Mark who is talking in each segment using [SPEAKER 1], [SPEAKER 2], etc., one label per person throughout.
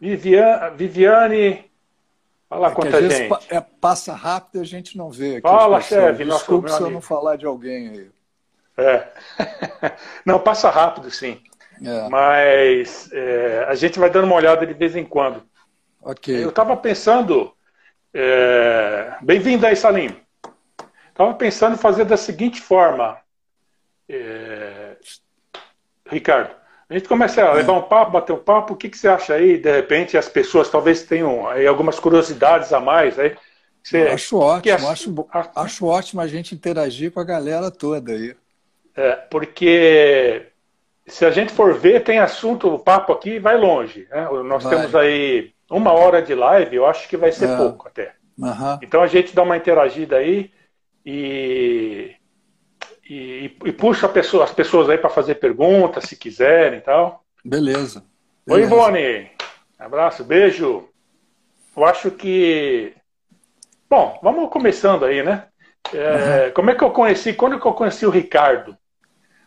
[SPEAKER 1] Viviane, Viviane Fala
[SPEAKER 2] é
[SPEAKER 1] quanta gente.
[SPEAKER 2] Pa, é, passa rápido e a gente não vê.
[SPEAKER 1] Fala, chefe.
[SPEAKER 2] Desculpe se eu não falar de alguém aí.
[SPEAKER 1] É. não, passa rápido, sim. É. Mas é, a gente vai dando uma olhada de vez em quando.
[SPEAKER 2] Ok.
[SPEAKER 1] Eu estava pensando. É, bem-vindo aí, Salim. Estava pensando em fazer da seguinte forma, é, Ricardo. A gente começa a levar um papo, bater um papo, o que, que você acha aí? De repente as pessoas talvez tenham aí algumas curiosidades a mais aí.
[SPEAKER 2] Você, acho ótimo, é, acho, acho ótimo a gente interagir com a galera toda aí.
[SPEAKER 1] É, porque se a gente for ver, tem assunto, o papo aqui vai longe. Né? Nós vai. temos aí uma hora de live, eu acho que vai ser é. pouco até.
[SPEAKER 2] Uhum.
[SPEAKER 1] Então a gente dá uma interagida aí e e, e puxa pessoa, as pessoas aí para fazer perguntas, se quiserem e tal.
[SPEAKER 2] Beleza.
[SPEAKER 1] Oi, Ivone. Abraço, beijo. Eu acho que. Bom, vamos começando aí, né? É, uhum. Como é que eu conheci? Quando que eu conheci o Ricardo?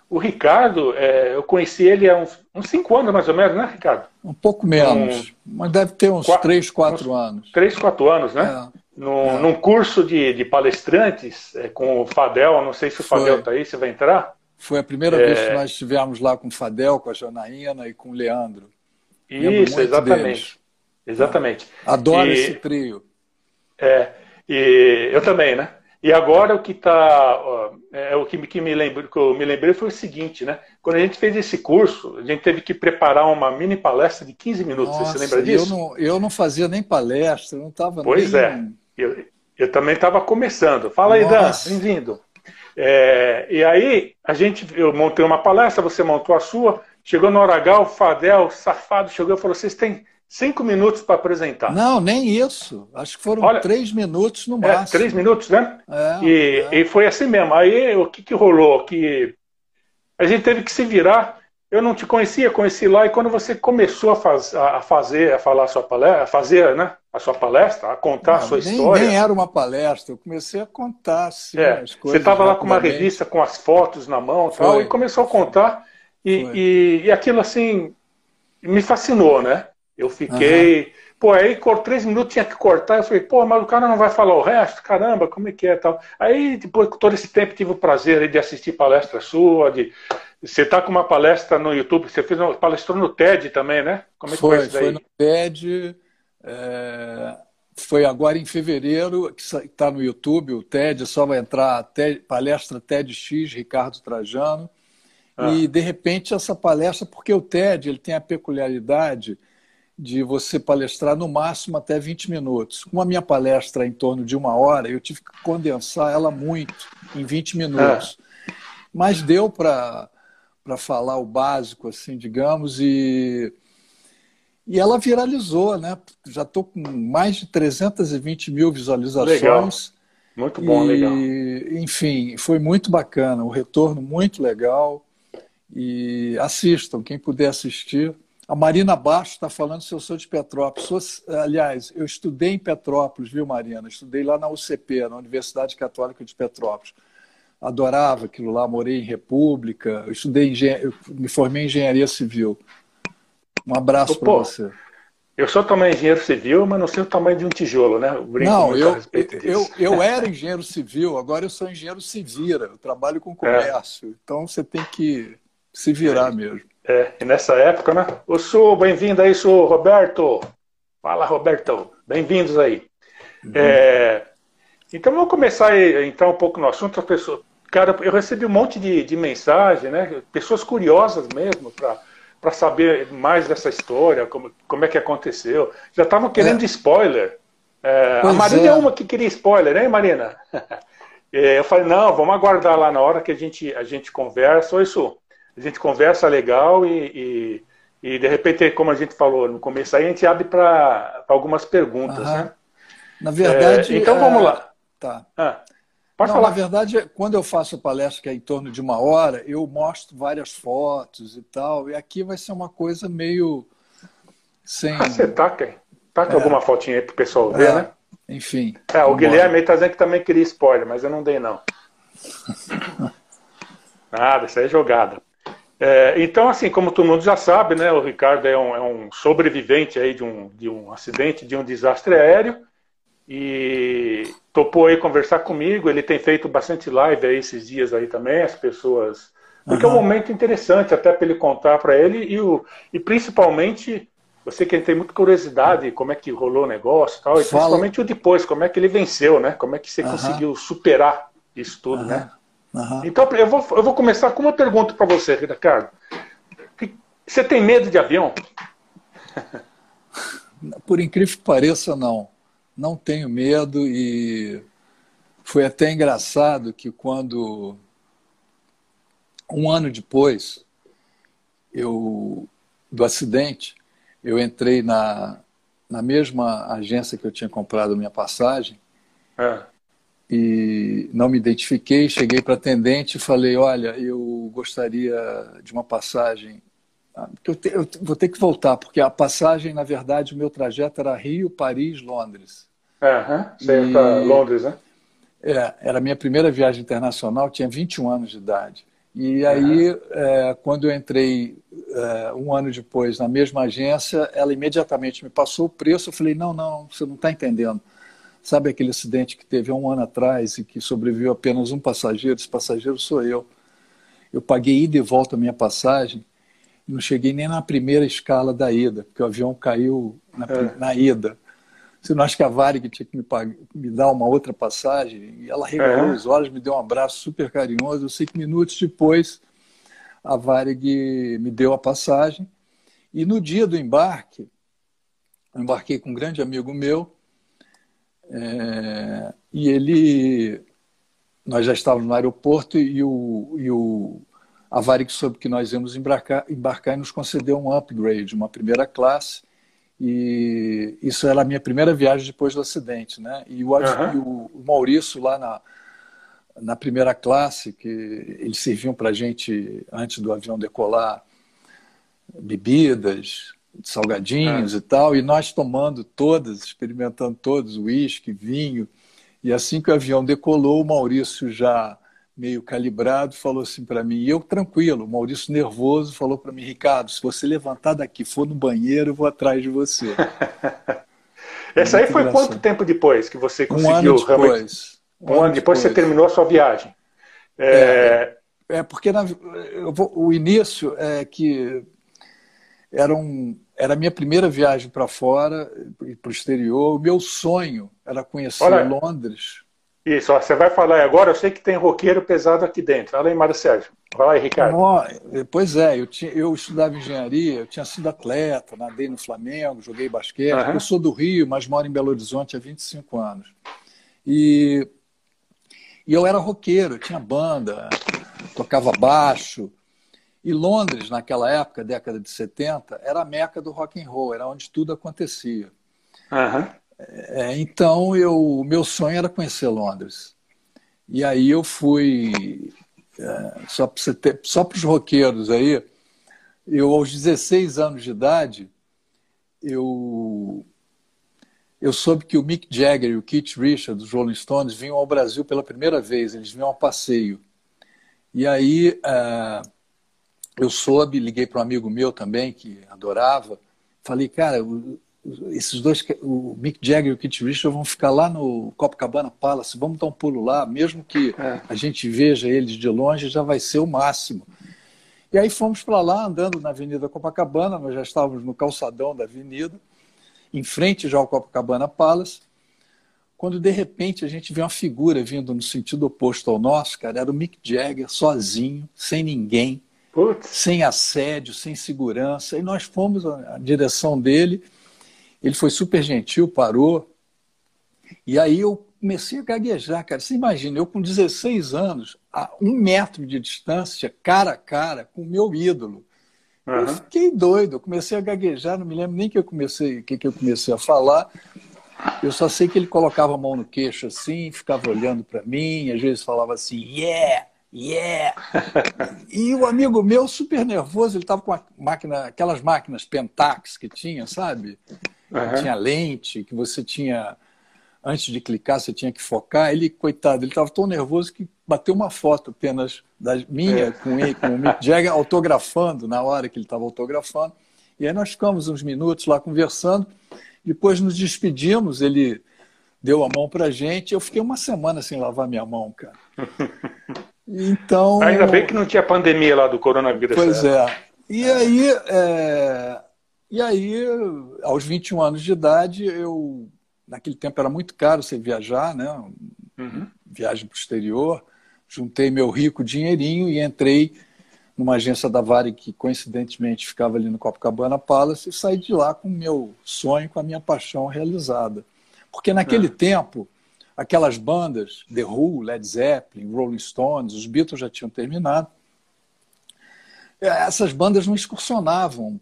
[SPEAKER 1] O Ricardo, é, eu conheci ele há uns, uns cinco anos mais ou menos, né, Ricardo?
[SPEAKER 2] Um pouco menos, um, mas deve ter uns quatro, três, quatro anos.
[SPEAKER 1] Três, quatro anos, né? É no, é. num curso de, de palestrantes é, com o Fadel, não sei se o Foi. Fadel está aí, você vai entrar?
[SPEAKER 2] Foi a primeira é... vez que nós estivemos lá com o Fadel, com a Janaína e com o Leandro.
[SPEAKER 1] Isso, exatamente. Deles. Exatamente.
[SPEAKER 2] Adoro e, esse trio.
[SPEAKER 1] É, e eu também, né? E agora o que está. É, o que, que, me lembrei, que eu me lembrei foi o seguinte, né? Quando a gente fez esse curso, a gente teve que preparar uma mini palestra de 15 minutos. Nossa, Você se lembra disso?
[SPEAKER 2] Eu não, eu não fazia nem palestra, não estava
[SPEAKER 1] Pois
[SPEAKER 2] nem...
[SPEAKER 1] é. Eu, eu também estava começando. Fala aí, Nossa. Dan, bem-vindo. É, e aí, a gente, eu montei uma palestra, você montou a sua. Chegou na hora H, o Fadel, safado, chegou e falou: vocês têm cinco minutos para apresentar.
[SPEAKER 2] Não, nem isso. Acho que foram Olha, três minutos no
[SPEAKER 1] é,
[SPEAKER 2] máximo.
[SPEAKER 1] É, três minutos, né?
[SPEAKER 2] É,
[SPEAKER 1] e, é. e foi assim mesmo. Aí o que, que rolou? Que a gente teve que se virar. Eu não te conhecia, conheci lá, e quando você começou a, faz, a fazer, a falar a sua palestra, a fazer, né? A sua palestra, a contar não, a sua
[SPEAKER 2] nem,
[SPEAKER 1] história.
[SPEAKER 2] Nem era uma palestra, eu comecei a contar assim,
[SPEAKER 1] é,
[SPEAKER 2] as coisas. Você
[SPEAKER 1] estava lá com uma revista com as fotos na mão tal, e começou a contar. E, e, e, aquilo assim me fascinou, né? Eu fiquei. Uhum. Pô, aí três minutos tinha que cortar. Eu falei, pô, mas o cara não vai falar o resto? Caramba, como é que é tal? Aí, depois, todo esse tempo, tive o prazer de assistir palestra sua, de. Você está com uma palestra no YouTube, você fez uma palestra no TED também, né?
[SPEAKER 2] Como é que foi, foi isso daí? Foi no TED, é, foi agora em fevereiro, que está no YouTube, o TED, só vai entrar TED, palestra TEDx, Ricardo Trajano. Ah. E, de repente, essa palestra, porque o TED ele tem a peculiaridade de você palestrar no máximo até 20 minutos. Como a minha palestra é em torno de uma hora, eu tive que condensar ela muito, em 20 minutos. É. Mas deu para falar o básico, assim, digamos, e e ela viralizou, né? Já estou com mais de 320 mil visualizações.
[SPEAKER 1] Legal. Muito bom,
[SPEAKER 2] e,
[SPEAKER 1] legal.
[SPEAKER 2] Enfim, foi muito bacana, o retorno muito legal. E assistam, quem puder assistir. A Marina Baixo está falando se eu sou de Petrópolis. Sou, aliás, eu estudei em Petrópolis, viu, Marina? Estudei lá na UCP, na Universidade Católica de Petrópolis. Adorava aquilo lá, morei em República, eu estudei eu me formei em engenharia civil. Um abraço para você.
[SPEAKER 1] Eu sou também engenheiro civil, mas não sei o tamanho de um tijolo, né?
[SPEAKER 2] Eu não, eu, eu, eu era engenheiro civil, agora eu sou engenheiro civira, eu trabalho com comércio. É. Então você tem que se virar
[SPEAKER 1] é.
[SPEAKER 2] mesmo.
[SPEAKER 1] É, e nessa época, né? O Sul, bem-vindo aí, Sul, Roberto. Fala, Roberto. Bem-vindos aí. Uhum. É, então vamos começar a entrar um pouco no assunto. As pessoas, cara, eu recebi um monte de, de mensagem, né? Pessoas curiosas mesmo para para saber mais dessa história, como, como é que aconteceu. Já estavam querendo é. spoiler. É, a Marina é. é. uma que queria spoiler, hein, Marina? É, eu falei, não, vamos aguardar lá na hora que a gente, a gente conversa. Ou isso, a gente conversa legal e, e, e, de repente, como a gente falou no começo, aí a gente abre para algumas perguntas. Né?
[SPEAKER 2] Na verdade.
[SPEAKER 1] É, então vamos lá.
[SPEAKER 2] Tá.
[SPEAKER 1] Ah.
[SPEAKER 2] Pode Não, falar. Na verdade, quando eu faço palestra que é em torno de uma hora, eu mostro várias fotos e tal. E aqui vai ser uma coisa meio sem.
[SPEAKER 1] Ah, você taca, taca é. alguma fotinha aí pro pessoal ver, é. né?
[SPEAKER 2] Enfim.
[SPEAKER 1] É, o Guilherme está dizendo que também queria spoiler, mas eu não dei, não. Nada, isso aí é jogada. É, então, assim, como todo mundo já sabe, né, o Ricardo é um, é um sobrevivente aí de um, de um acidente, de um desastre aéreo, e topou aí conversar comigo. Ele tem feito bastante live aí esses dias aí também, as pessoas. Porque uhum. é um momento interessante até para ele contar para ele e, o, e principalmente você que tem muita curiosidade como é que rolou o negócio e tal, e Fala. principalmente o depois, como é que ele venceu, né? Como é que você uhum. conseguiu superar isso tudo, uhum. né? Então eu vou, eu vou começar com uma pergunta para você, Ricardo. Você tem medo de avião?
[SPEAKER 2] Por incrível que pareça, não não tenho medo e foi até engraçado que quando um ano depois eu do acidente eu entrei na, na mesma agência que eu tinha comprado minha passagem é. e não me identifiquei cheguei para atendente e falei olha eu gostaria de uma passagem eu, te, eu, vou ter que voltar, porque a passagem, na verdade, o meu trajeto era Rio, Paris, Londres.
[SPEAKER 1] Uhum, você ia para Londres, né?
[SPEAKER 2] É, era a minha primeira viagem internacional, tinha 21 anos de idade. E aí, uhum. é, quando eu entrei é, um ano depois na mesma agência, ela imediatamente me passou o preço. Eu falei: não, não, você não está entendendo. Sabe aquele acidente que teve há um ano atrás e que sobreviveu apenas um passageiro? Esse passageiro sou eu. Eu paguei ida e volta a minha passagem não cheguei nem na primeira escala da ida, porque o avião caiu na, é. na ida. Você não acha que a Varig tinha que me, pagar, me dar uma outra passagem? E ela regalou é. os olhos, me deu um abraço super carinhoso. Eu sei que minutos depois a Varig me deu a passagem. E no dia do embarque, eu embarquei com um grande amigo meu, é, e ele. Nós já estávamos no aeroporto e o, e o a Varig soube que nós íamos embarcar, embarcar e nos concedeu um upgrade, uma primeira classe. E isso era a minha primeira viagem depois do acidente, né? E o, uhum. o Maurício lá na, na primeira classe, que eles serviam para a gente, antes do avião decolar, bebidas, salgadinhos uhum. e tal, e nós tomando todas, experimentando todos, uísque, vinho. E assim que o avião decolou, o Maurício já meio calibrado, falou assim para mim, e eu tranquilo, o Maurício nervoso falou para mim, Ricardo, se você levantar daqui for no banheiro, eu vou atrás de você.
[SPEAKER 1] Essa aí foi engraçado. quanto tempo depois que você conseguiu
[SPEAKER 2] um ano depois,
[SPEAKER 1] realmente? Um, um ano depois, depois você terminou a sua viagem.
[SPEAKER 2] É, é, é porque na, vou, o início é que era, um, era a minha primeira viagem para fora e para o exterior. O meu sonho era conhecer Olha, Londres.
[SPEAKER 1] Isso, ó, você vai falar agora, eu sei que tem roqueiro pesado aqui dentro. Fala aí, Mário Sérgio. Lá aí, Ricardo.
[SPEAKER 2] pois é, eu, tinha, eu estudava engenharia, eu tinha sido atleta, nadei no Flamengo, joguei basquete. Uhum. Eu sou do Rio, mas moro em Belo Horizonte há 25 anos. E, e eu era roqueiro, eu tinha banda, tocava baixo. E Londres, naquela época, década de 70, era a meca do rock and roll, era onde tudo acontecia. Uhum. É, então, eu, meu sonho era conhecer Londres. E aí eu fui, é, só para os roqueiros aí, eu aos 16 anos de idade, eu, eu soube que o Mick Jagger e o Keith Richards, dos Rolling Stones, vinham ao Brasil pela primeira vez, eles vinham a passeio. E aí é, eu soube, liguei para um amigo meu também, que adorava, falei, cara, esses dois, o Mick Jagger e o Keith Richards vão ficar lá no Copacabana Palace, vamos dar um pulo lá, mesmo que é. a gente veja eles de longe, já vai ser o máximo. E aí fomos para lá, andando na Avenida Copacabana, nós já estávamos no calçadão da avenida, em frente já ao Copacabana Palace, quando de repente a gente vê uma figura vindo no sentido oposto ao nosso, cara, era o Mick Jagger sozinho, sem ninguém, Putz. sem assédio, sem segurança, e nós fomos na direção dele, ele foi super gentil, parou. E aí eu comecei a gaguejar, cara. Você imagina, eu com 16 anos, a um metro de distância, cara a cara, com o meu ídolo. Uhum. Eu fiquei doido, eu comecei a gaguejar, não me lembro nem que eu comecei, que, que eu comecei a falar. Eu só sei que ele colocava a mão no queixo assim, ficava olhando para mim, às vezes falava assim, yeah, yeah. e o amigo meu, super nervoso, ele estava com máquina, aquelas máquinas Pentax que tinha, sabe? Uhum. Tinha lente, que você tinha antes de clicar você tinha que focar. Ele, coitado, ele estava tão nervoso que bateu uma foto apenas da minha é. com, ele, com o Mick Jagger autografando na hora que ele estava autografando. E aí nós ficamos uns minutos lá conversando. Depois nos despedimos, ele deu a mão para a gente. Eu fiquei uma semana sem lavar minha mão, cara. Então.
[SPEAKER 1] Ainda bem que não tinha pandemia lá do coronavírus.
[SPEAKER 2] Pois é. E aí, é... e aí, aos 21 anos de idade, eu. Naquele tempo era muito caro você viajar, né? Uhum. Viagem para o exterior. Juntei meu rico dinheirinho e entrei numa agência da Vare que coincidentemente ficava ali no Copacabana Palace e saí de lá com o meu sonho, com a minha paixão realizada. Porque naquele é. tempo, aquelas bandas, The Who, Led Zeppelin, Rolling Stones, os Beatles já tinham terminado. Essas bandas não excursionavam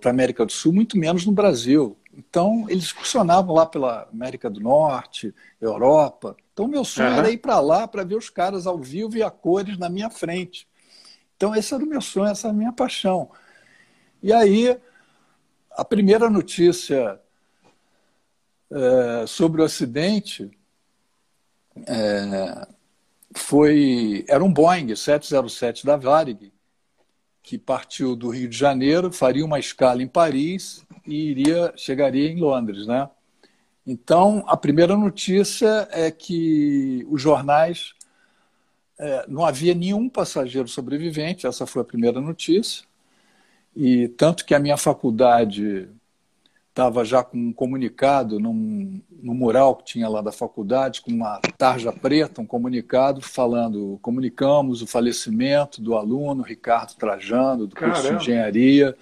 [SPEAKER 2] para a América do Sul, muito menos no Brasil. Então, eles excursionavam lá pela América do Norte, Europa. Então, meu sonho uhum. era ir para lá para ver os caras ao vivo e a cores na minha frente. Então, esse era o meu sonho, essa era a minha paixão. E aí, a primeira notícia é, sobre o acidente é, foi era um Boeing 707 da Varig que partiu do Rio de Janeiro, faria uma escala em Paris e iria chegaria em Londres, né? Então a primeira notícia é que os jornais é, não havia nenhum passageiro sobrevivente. Essa foi a primeira notícia e tanto que a minha faculdade estava já com um comunicado num, no mural que tinha lá da faculdade, com uma tarja preta, um comunicado falando: comunicamos o falecimento do aluno Ricardo Trajano, do curso Caramba. de engenharia,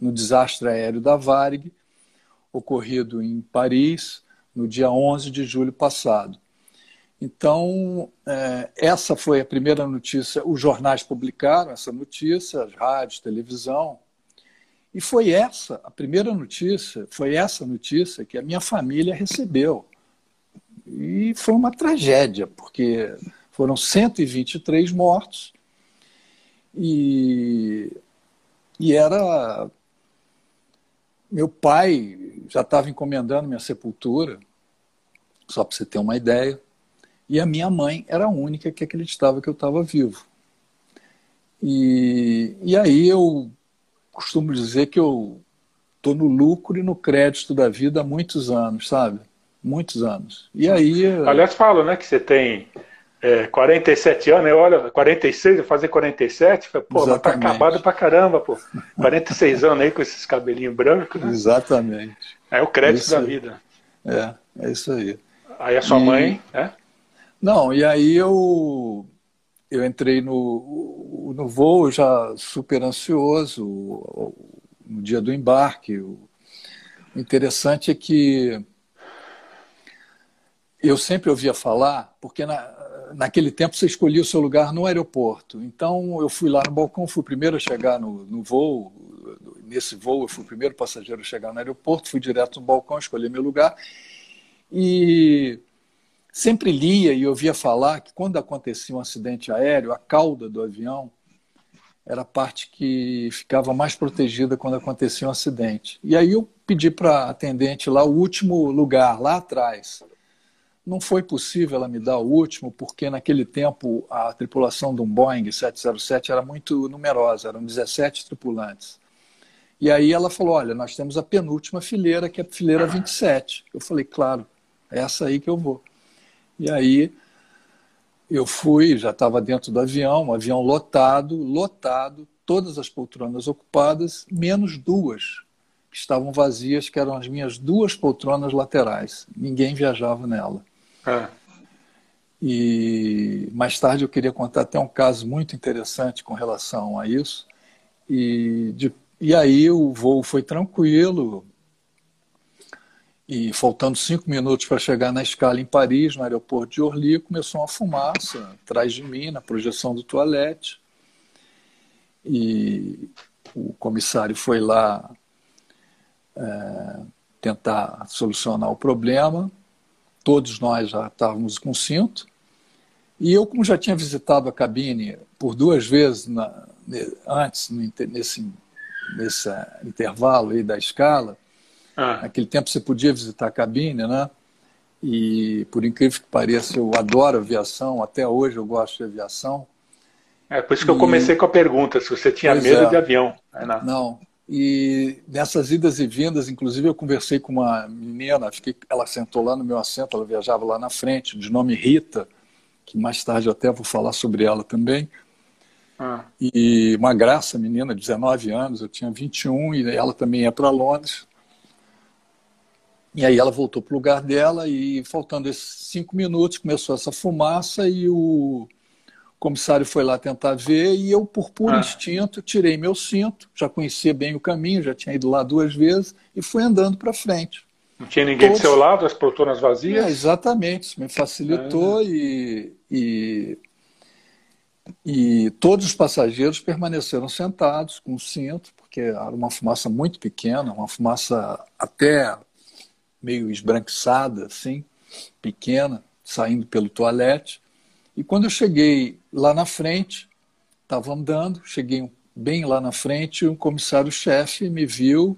[SPEAKER 2] no desastre aéreo da Varig, ocorrido em Paris, no dia 11 de julho passado. Então, é, essa foi a primeira notícia. Os jornais publicaram essa notícia, as rádios, televisão, e foi essa, a primeira notícia, foi essa notícia que a minha família recebeu. E foi uma tragédia, porque foram 123 mortos e, e era. Meu pai já estava encomendando minha sepultura, só para você ter uma ideia, e a minha mãe era a única que acreditava que eu estava vivo. E, e aí eu costumo dizer que eu estou no lucro e no crédito da vida há muitos anos, sabe? Muitos anos. E aí.
[SPEAKER 1] Aliás, falo, né, que você tem é, 47 anos, eu olho, 46, eu fazer 47, pô, mas tá acabado pra caramba, pô. 46 anos aí com esses cabelinhos brancos, né?
[SPEAKER 2] Exatamente.
[SPEAKER 1] É o crédito da vida.
[SPEAKER 2] É, é isso aí.
[SPEAKER 1] Aí a sua e... mãe, né?
[SPEAKER 2] Não, e aí eu eu entrei no, no voo já super ansioso, no dia do embarque. O interessante é que eu sempre ouvia falar, porque na, naquele tempo você escolhia o seu lugar no aeroporto. Então eu fui lá no balcão, fui o primeiro a chegar no, no voo. Nesse voo eu fui o primeiro passageiro a chegar no aeroporto, fui direto no balcão, escolhi meu lugar. E sempre lia e ouvia falar que quando acontecia um acidente aéreo, a cauda do avião era a parte que ficava mais protegida quando acontecia um acidente. E aí eu pedi para a atendente lá o último lugar, lá atrás. Não foi possível ela me dar o último, porque naquele tempo a tripulação de um Boeing 707 era muito numerosa, eram 17 tripulantes. E aí ela falou: Olha, nós temos a penúltima fileira, que é a fileira 27. Eu falei: Claro, é essa aí que eu vou. E aí eu fui, já estava dentro do avião, um avião lotado, lotado, todas as poltronas ocupadas, menos duas que estavam vazias, que eram as minhas duas poltronas laterais. Ninguém viajava nela. É. E mais tarde eu queria contar até um caso muito interessante com relação a isso. E, de, e aí o voo foi tranquilo, e faltando cinco minutos para chegar na escala em Paris, no aeroporto de Orly, começou uma fumaça atrás de mim, na projeção do toalete. E o comissário foi lá é, tentar solucionar o problema. Todos nós já estávamos com cinto. E eu, como já tinha visitado a cabine por duas vezes na, antes, nesse, nesse intervalo aí da escala, ah. Naquele tempo você podia visitar a cabine, né? E, por incrível que pareça, eu adoro aviação, até hoje eu gosto de aviação.
[SPEAKER 1] É por isso que e... eu comecei com a pergunta, se você tinha pois medo é. de avião.
[SPEAKER 2] Não. não. E nessas idas e vindas, inclusive, eu conversei com uma menina, fiquei, ela sentou lá no meu assento, ela viajava lá na frente, de nome Rita, que mais tarde eu até vou falar sobre ela também. Ah. E uma graça, menina, 19 anos, eu tinha 21, e ela também ia para Londres. E aí ela voltou para o lugar dela e, faltando esses cinco minutos, começou essa fumaça e o comissário foi lá tentar ver e eu, por puro ah. instinto, tirei meu cinto, já conhecia bem o caminho, já tinha ido lá duas vezes e fui andando para frente.
[SPEAKER 1] Não tinha ninguém Todos... do seu lado, as poltronas vazias?
[SPEAKER 2] É, exatamente, isso me facilitou é. e, e e todos os passageiros permaneceram sentados com o cinto, porque era uma fumaça muito pequena, uma fumaça até meio esbranquiçada, assim, pequena, saindo pelo toalete. E quando eu cheguei lá na frente, estava andando, cheguei bem lá na frente, um comissário-chefe me viu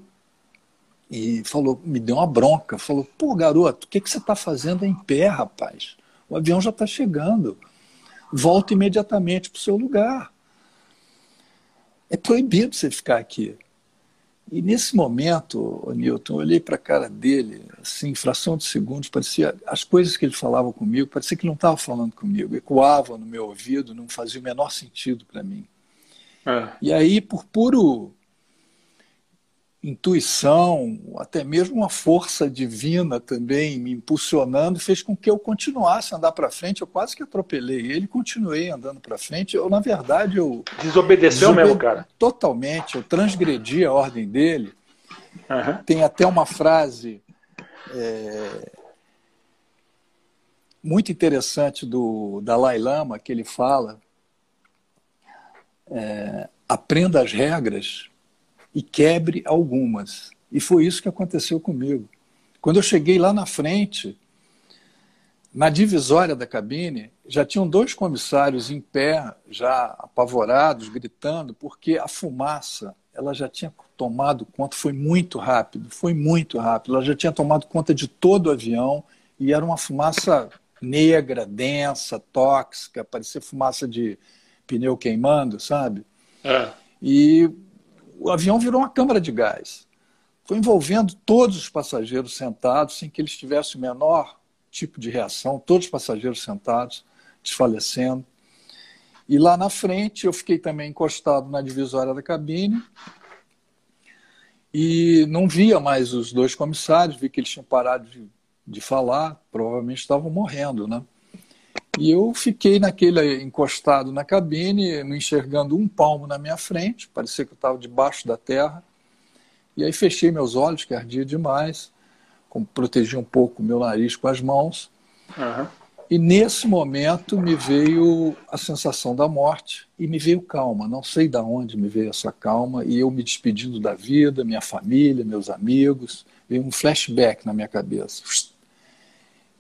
[SPEAKER 2] e falou, me deu uma bronca, falou, pô, garoto, o que, que você está fazendo em pé, rapaz? O avião já está chegando volta imediatamente para o seu lugar. É proibido você ficar aqui. E nesse momento, Newton, eu olhei para a cara dele, assim, fração de segundos, parecia. As coisas que ele falava comigo, parecia que não estava falando comigo, ecoavam no meu ouvido, não fazia o menor sentido para mim. É. E aí, por puro intuição, até mesmo uma força divina também me impulsionando, fez com que eu continuasse a andar para frente. Eu quase que atropelei ele, continuei andando para frente. Eu, na verdade, eu.
[SPEAKER 1] Desobedeceu desobede... mesmo, cara?
[SPEAKER 2] Totalmente. Eu transgredi a ordem dele. Uhum. Tem até uma frase é... muito interessante do Dalai Lama que ele fala. É... aprenda as regras e quebre algumas. E foi isso que aconteceu comigo. Quando eu cheguei lá na frente, na divisória da cabine, já tinham dois comissários em pé, já apavorados, gritando, porque a fumaça ela já tinha tomado conta, foi muito rápido, foi muito rápido. Ela já tinha tomado conta de todo o avião e era uma fumaça negra, densa, tóxica, parecia fumaça de pneu queimando, sabe? É. E o avião virou uma câmara de gás. Foi envolvendo todos os passageiros sentados, sem que eles tivessem o menor tipo de reação, todos os passageiros sentados, desfalecendo. E lá na frente eu fiquei também encostado na divisória da cabine e não via mais os dois comissários, vi que eles tinham parado de, de falar, provavelmente estavam morrendo, né? E eu fiquei naquele encostado na cabine, não enxergando um palmo na minha frente, parecia que eu estava debaixo da terra. E aí fechei meus olhos, que ardia demais, protegi um pouco meu nariz com as mãos. Uhum. E nesse momento me veio a sensação da morte e me veio calma. Não sei de onde me veio essa calma e eu me despedindo da vida, minha família, meus amigos. Veio um flashback na minha cabeça.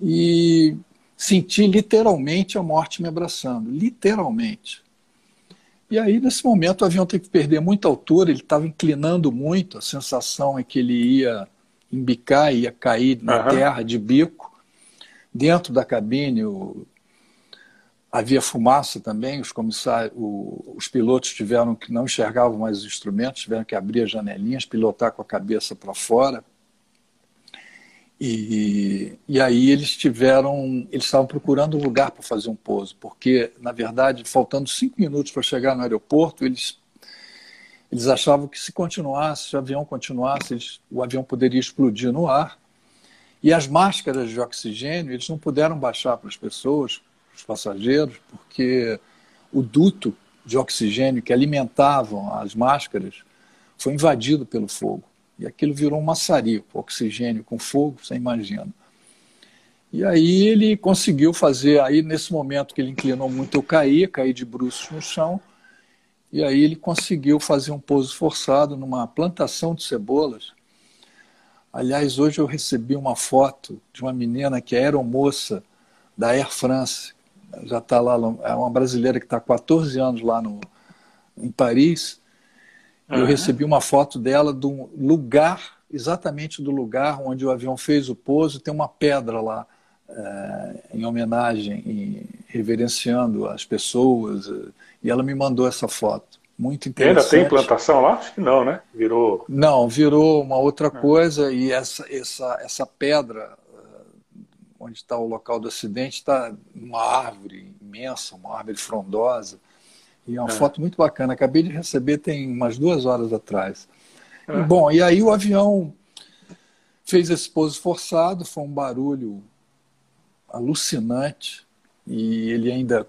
[SPEAKER 2] E senti literalmente a morte me abraçando, literalmente. E aí, nesse momento, o avião teve que perder muita altura, ele estava inclinando muito, a sensação é que ele ia embicar, ia cair na uhum. terra de bico. Dentro da cabine o... havia fumaça também, os comissários, o... os pilotos tiveram que não enxergavam mais os instrumentos, tiveram que abrir as janelinhas, pilotar com a cabeça para fora e, e aí eles tiveram, eles estavam procurando um lugar para fazer um pouso, porque, na verdade, faltando cinco minutos para chegar no aeroporto, eles, eles achavam que se continuasse, se o avião continuasse, eles, o avião poderia explodir no ar. E as máscaras de oxigênio, eles não puderam baixar para as pessoas, os passageiros, porque o duto de oxigênio que alimentavam as máscaras foi invadido pelo fogo. E aquilo virou um maçarico, oxigênio com fogo, você imagina. E aí ele conseguiu fazer, aí nesse momento que ele inclinou muito, eu caí, caí de bruços no chão, e aí ele conseguiu fazer um pouso forçado numa plantação de cebolas. Aliás, hoje eu recebi uma foto de uma menina que é aeromoça da Air France, já está lá, é uma brasileira que está há 14 anos lá no, em Paris, eu recebi uma foto dela do lugar, exatamente do lugar onde o avião fez o pouso, tem uma pedra lá é, em homenagem, e reverenciando as pessoas. E ela me mandou essa foto. Muito interessante.
[SPEAKER 1] E ainda tem plantação lá? Acho que não, né? Virou.
[SPEAKER 2] Não, virou uma outra é. coisa e essa, essa, essa pedra onde está o local do acidente está uma árvore imensa, uma árvore frondosa. E é uma é. foto muito bacana. Acabei de receber tem umas duas horas atrás. É. Bom, e aí o avião fez esse pouso forçado, foi um barulho alucinante e ele ainda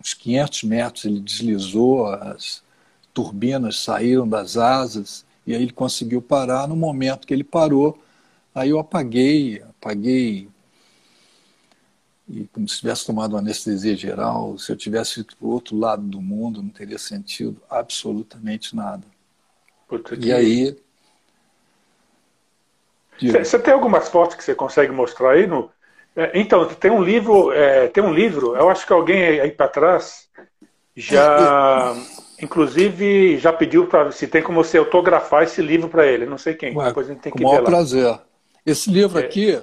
[SPEAKER 2] uns 500 metros ele deslizou, as turbinas saíram das asas e aí ele conseguiu parar. No momento que ele parou, aí eu apaguei, apaguei e como se tivesse tomado uma anestesia geral. Se eu tivesse ido para o outro lado do mundo, não teria sentido absolutamente nada. Puta e aí
[SPEAKER 1] você tem algumas fotos que você consegue mostrar aí no? É, então tem um livro, é, tem um livro. Eu acho que alguém aí para trás já, inclusive, já pediu para se tem como você autografar esse livro para ele. Não sei quem.
[SPEAKER 2] Ué, Depois a gente tem que com ver lá. prazer. Esse livro é. aqui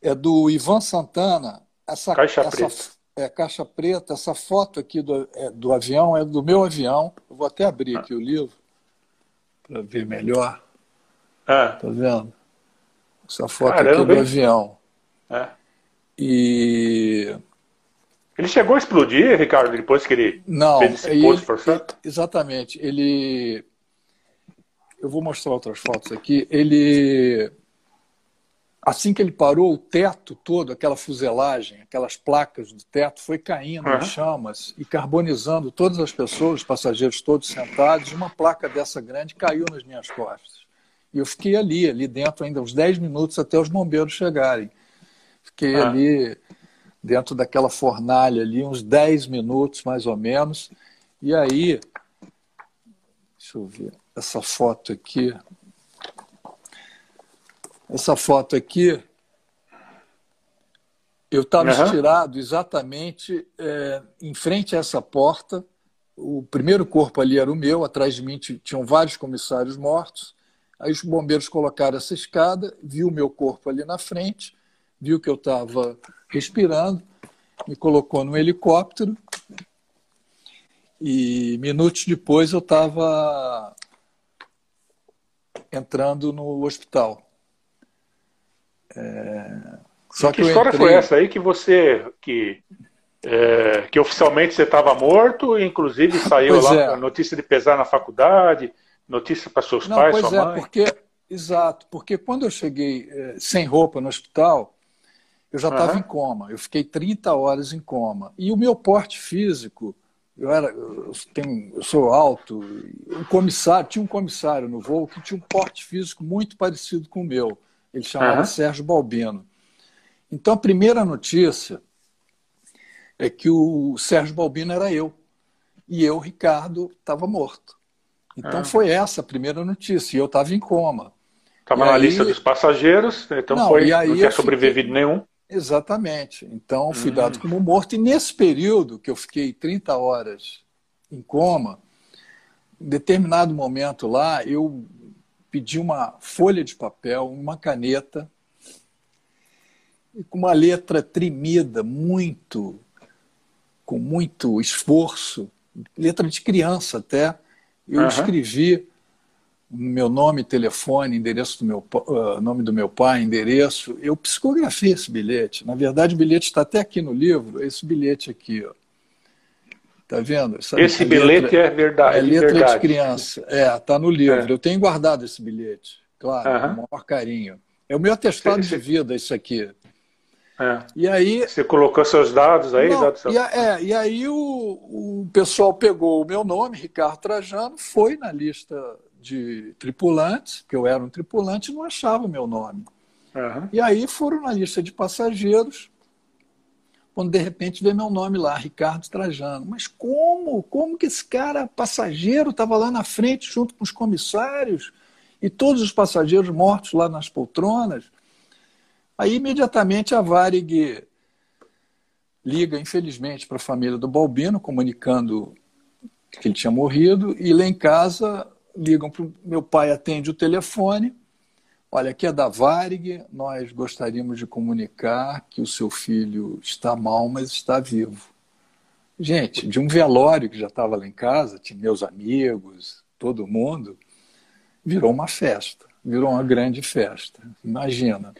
[SPEAKER 2] é do Ivan Santana. Essa
[SPEAKER 1] caixa
[SPEAKER 2] essa,
[SPEAKER 1] preta.
[SPEAKER 2] É caixa preta. Essa foto aqui do, é, do avião é do meu avião. Eu vou até abrir aqui ah. o livro para ver melhor. Ah. Tá vendo? Essa foto Caramba, aqui do avião. É. E.
[SPEAKER 1] Ele chegou a explodir, Ricardo, depois que ele
[SPEAKER 2] Não, fez esse posto forçado? Exatamente. Ele. Eu vou mostrar outras fotos aqui. Ele. Assim que ele parou, o teto todo, aquela fuselagem, aquelas placas do teto, foi caindo uhum. em chamas e carbonizando todas as pessoas, os passageiros todos sentados. Uma placa dessa grande caiu nas minhas costas. E eu fiquei ali, ali dentro, ainda uns 10 minutos até os bombeiros chegarem. Fiquei ah. ali dentro daquela fornalha ali, uns 10 minutos mais ou menos. E aí, deixa eu ver, essa foto aqui. Essa foto aqui, eu estava uhum. estirado exatamente é, em frente a essa porta. O primeiro corpo ali era o meu, atrás de mim tinham vários comissários mortos. Aí os bombeiros colocaram essa escada, viu o meu corpo ali na frente, viu que eu estava respirando, me colocou no helicóptero e minutos depois eu estava entrando no hospital.
[SPEAKER 1] É... Só que, que história entrei... foi essa aí que você que é, que oficialmente você estava morto, inclusive saiu pois lá é. a notícia de pesar na faculdade? Notícia para seus Não, pais,
[SPEAKER 2] pois
[SPEAKER 1] sua
[SPEAKER 2] é,
[SPEAKER 1] mãe?
[SPEAKER 2] Porque, exato, porque quando eu cheguei eh, sem roupa no hospital, eu já estava uhum. em coma. Eu fiquei 30 horas em coma. E o meu porte físico, eu, era, eu, tenho, eu sou alto, um comissário, tinha um comissário no voo que tinha um porte físico muito parecido com o meu. Ele chamava uhum. Sérgio Balbino. Então a primeira notícia é que o Sérgio Balbino era eu. E eu, Ricardo, estava morto. Então é. foi essa a primeira notícia. E eu estava em coma.
[SPEAKER 1] Estava na aí... lista dos passageiros, então não, foi, não tinha sobrevivido fiquei... nenhum.
[SPEAKER 2] Exatamente. Então fui hum. dado como morto. E nesse período que eu fiquei 30 horas em coma, em determinado momento lá, eu pedi uma folha de papel, uma caneta, e com uma letra tremida, muito, com muito esforço, letra de criança até, eu uhum. escrevi meu nome, telefone, endereço do meu uh, nome do meu pai, endereço. Eu psicografei esse bilhete. Na verdade, o bilhete está até aqui no livro. Esse bilhete aqui, ó. Tá vendo?
[SPEAKER 1] Essa esse bilhete letra, é verdade.
[SPEAKER 2] É letra
[SPEAKER 1] verdade.
[SPEAKER 2] de criança. É, tá no livro. É. Eu tenho guardado esse bilhete, claro, uhum. com o maior carinho. É o meu atestado de vida, isso aqui.
[SPEAKER 1] É. E aí, Você colocou seus dados aí?
[SPEAKER 2] Não, dados e, é, e aí o, o pessoal pegou o meu nome, Ricardo Trajano, foi na lista de tripulantes, que eu era um tripulante e não achava meu nome. Uhum. E aí foram na lista de passageiros, quando de repente vê meu nome lá, Ricardo Trajano. Mas como? Como que esse cara, passageiro, estava lá na frente junto com os comissários e todos os passageiros mortos lá nas poltronas? Aí, imediatamente, a Varig liga, infelizmente, para a família do Balbino, comunicando que ele tinha morrido, e lá em casa ligam para o meu pai, atende o telefone, Olha, aqui é da Varig, nós gostaríamos de comunicar que o seu filho está mal, mas está vivo. Gente, de um velório que já estava lá em casa, tinha meus amigos, todo mundo, virou uma festa, virou uma grande festa. Imagina.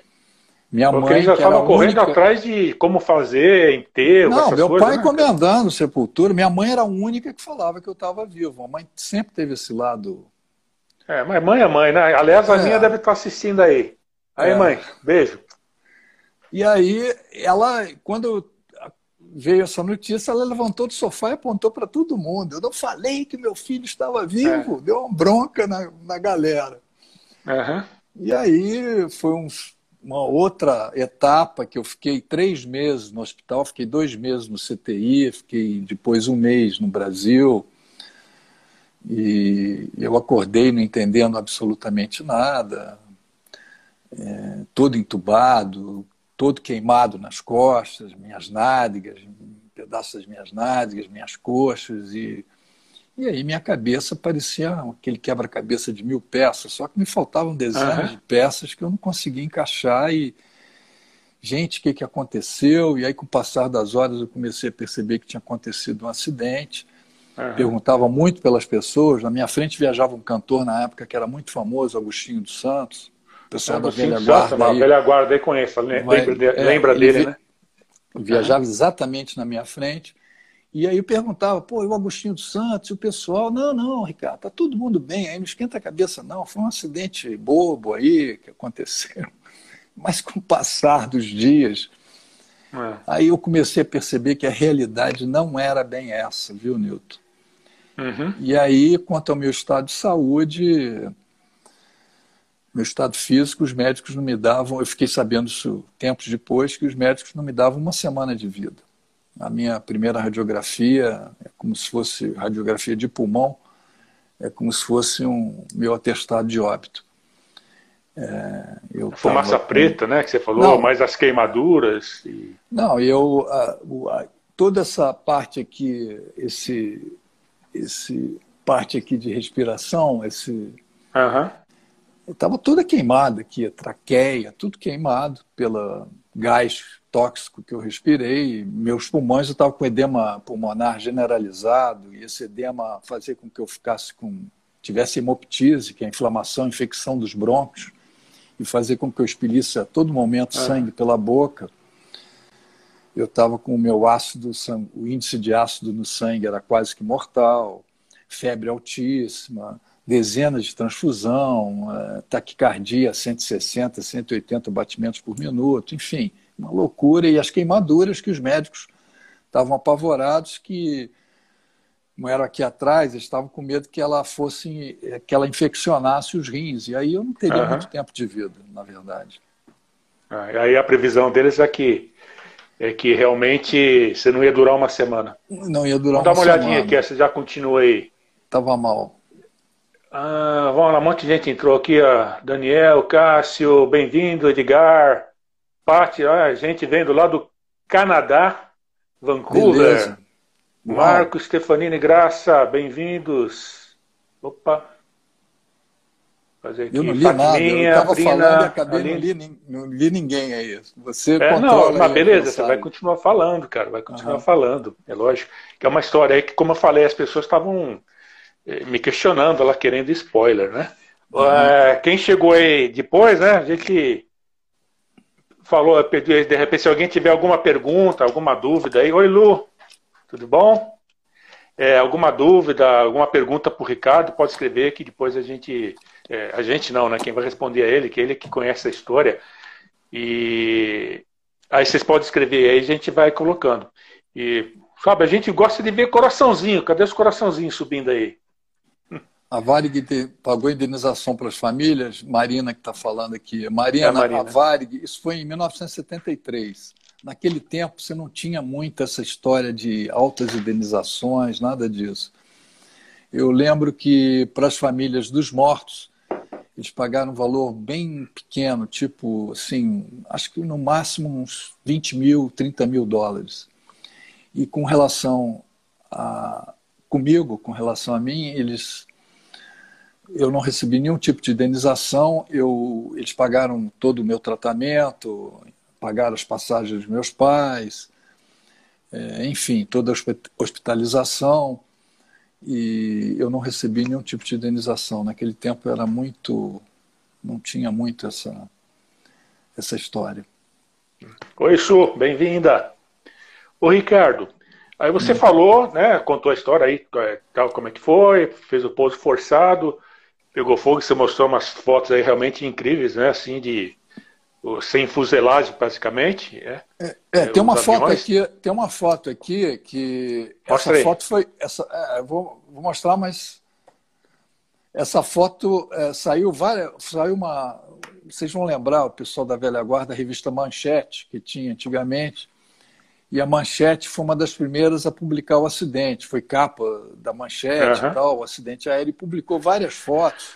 [SPEAKER 1] Minha Porque mãe. Ele já estava correndo única... atrás de como fazer enterro.
[SPEAKER 2] Não, meu coisas, pai né? comendando sepultura. Minha mãe era a única que falava que eu estava vivo. A mãe sempre teve esse lado
[SPEAKER 1] é, mas mãe é mãe, né? Aliás, a é. minha deve estar assistindo aí. Aí, é. mãe, beijo.
[SPEAKER 2] E aí, ela, quando veio essa notícia, ela levantou do sofá e apontou para todo mundo. Eu não falei que meu filho estava vivo, é. deu uma bronca na, na galera.
[SPEAKER 1] Uhum.
[SPEAKER 2] E aí foi um, uma outra etapa que eu fiquei três meses no hospital, fiquei dois meses no CTI, fiquei depois um mês no Brasil. E eu acordei não entendendo absolutamente nada, é, todo entubado, todo queimado nas costas, minhas nádegas, pedaços das minhas nádegas, minhas coxas. E, e aí minha cabeça parecia aquele quebra-cabeça de mil peças, só que me faltavam dezenas uhum. de peças que eu não conseguia encaixar. E, gente, o que, que aconteceu? E aí, com o passar das horas, eu comecei a perceber que tinha acontecido um acidente. Uhum. Perguntava muito pelas pessoas. Na minha frente viajava um cantor na época que era muito famoso, Agostinho dos Santos. O pessoal da velha guarda. Santos,
[SPEAKER 1] aí, velha guarda aí conheço, lembra, é, lembra dele, vi, né?
[SPEAKER 2] Viajava exatamente na minha frente. E aí eu perguntava, pô, e o Agostinho dos Santos, e o pessoal, não, não, Ricardo, tá todo mundo bem, aí não esquenta a cabeça, não, foi um acidente bobo aí que aconteceu. Mas com o passar dos dias, é. aí eu comecei a perceber que a realidade não era bem essa, viu, Nilton?
[SPEAKER 1] Uhum.
[SPEAKER 2] E aí, quanto ao meu estado de saúde, meu estado físico, os médicos não me davam, eu fiquei sabendo isso tempos depois, que os médicos não me davam uma semana de vida. A minha primeira radiografia é como se fosse radiografia de pulmão, é como se fosse um meu atestado de óbito.
[SPEAKER 1] É, eu Fumaça com... preta, né, que você falou, não, mais as queimaduras. E...
[SPEAKER 2] Não, eu a, a, toda essa parte aqui, esse esse parte aqui de respiração, esse
[SPEAKER 1] uhum.
[SPEAKER 2] estava toda queimada aqui, a traqueia, tudo queimado pelo gás tóxico que eu respirei. Meus pulmões eu estava com edema pulmonar generalizado e esse edema fazia com que eu ficasse com tivesse hemoptise, que é a inflamação, a infecção dos brônquios, e fazia com que eu expelisse a todo momento sangue pela boca eu estava com o meu ácido, o índice de ácido no sangue era quase que mortal, febre altíssima, dezenas de transfusão, eh, taquicardia 160, 180 batimentos por minuto, enfim, uma loucura. E as queimaduras que os médicos estavam apavorados que como era aqui atrás, eles estavam com medo que ela fosse, eh, que ela infeccionasse os rins. E aí eu não teria uhum. muito tempo de vida, na verdade.
[SPEAKER 1] Ah, aí a previsão deles é que é que realmente você não ia durar uma semana.
[SPEAKER 2] Não ia durar
[SPEAKER 1] Vamos dar uma olhadinha semana. aqui, você já continua aí.
[SPEAKER 2] Tava mal.
[SPEAKER 1] Ah, vamos lá, um monte de gente entrou aqui, ó. Daniel, Cássio, bem-vindo, Edgar, Pati, a gente vendo lá do Canadá, Vancouver. Beleza. Marco, Stefanini, Graça, bem-vindos. Opa,
[SPEAKER 2] Fazer aqui. Eu não li nada, eu estava falando e acabei não li, não li ninguém aí. Você
[SPEAKER 1] é, Não, mas beleza, você vai continuar falando, cara, vai continuar uhum. falando. É lógico que é uma história aí que, como eu falei, as pessoas estavam eh, me questionando, ela querendo spoiler, né? Uhum. É, quem chegou aí depois, né? A gente falou, de repente, se alguém tiver alguma pergunta, alguma dúvida aí. Oi, Lu, tudo bom? É, alguma dúvida, alguma pergunta para o Ricardo, pode escrever que depois a gente é, a gente não, né? Quem vai responder é ele, que é ele que conhece a história. E aí vocês podem escrever aí, a gente vai colocando. E, sabe, a gente gosta de ver coraçãozinho. Cadê os coraçãozinhos subindo aí?
[SPEAKER 2] A Varig pagou indenização para as famílias, Marina que está falando aqui. Marina, é Marina, a Varig, isso foi em 1973. Naquele tempo você não tinha muito essa história de altas indenizações, nada disso. Eu lembro que para as famílias dos mortos, eles pagaram um valor bem pequeno, tipo, assim, acho que no máximo uns 20 mil, 30 mil dólares. E com relação a comigo, com relação a mim, eles eu não recebi nenhum tipo de indenização. Eu, eles pagaram todo o meu tratamento, pagaram as passagens dos meus pais, é, enfim, toda a hospitalização. E eu não recebi nenhum tipo de indenização. Naquele tempo era muito. não tinha muito essa, essa história.
[SPEAKER 1] Oi, Su, bem-vinda. Ô, Ricardo, aí você hum. falou, né, contou a história aí, é, tal, como é que foi, fez o pouso forçado, pegou fogo, você mostrou umas fotos aí realmente incríveis, né? Assim, de sem fuselagem, praticamente.
[SPEAKER 2] É, é, é tem uma foto aqui, tem uma foto aqui que
[SPEAKER 1] Mostra
[SPEAKER 2] essa
[SPEAKER 1] aí.
[SPEAKER 2] foto foi, essa, é, vou, vou, mostrar, mas essa foto é, saiu várias, saiu uma, vocês vão lembrar o pessoal da velha guarda, a revista Manchete que tinha antigamente. E a Manchete foi uma das primeiras a publicar o acidente, foi capa da Manchete uhum. e tal, o acidente aéreo, e publicou várias fotos,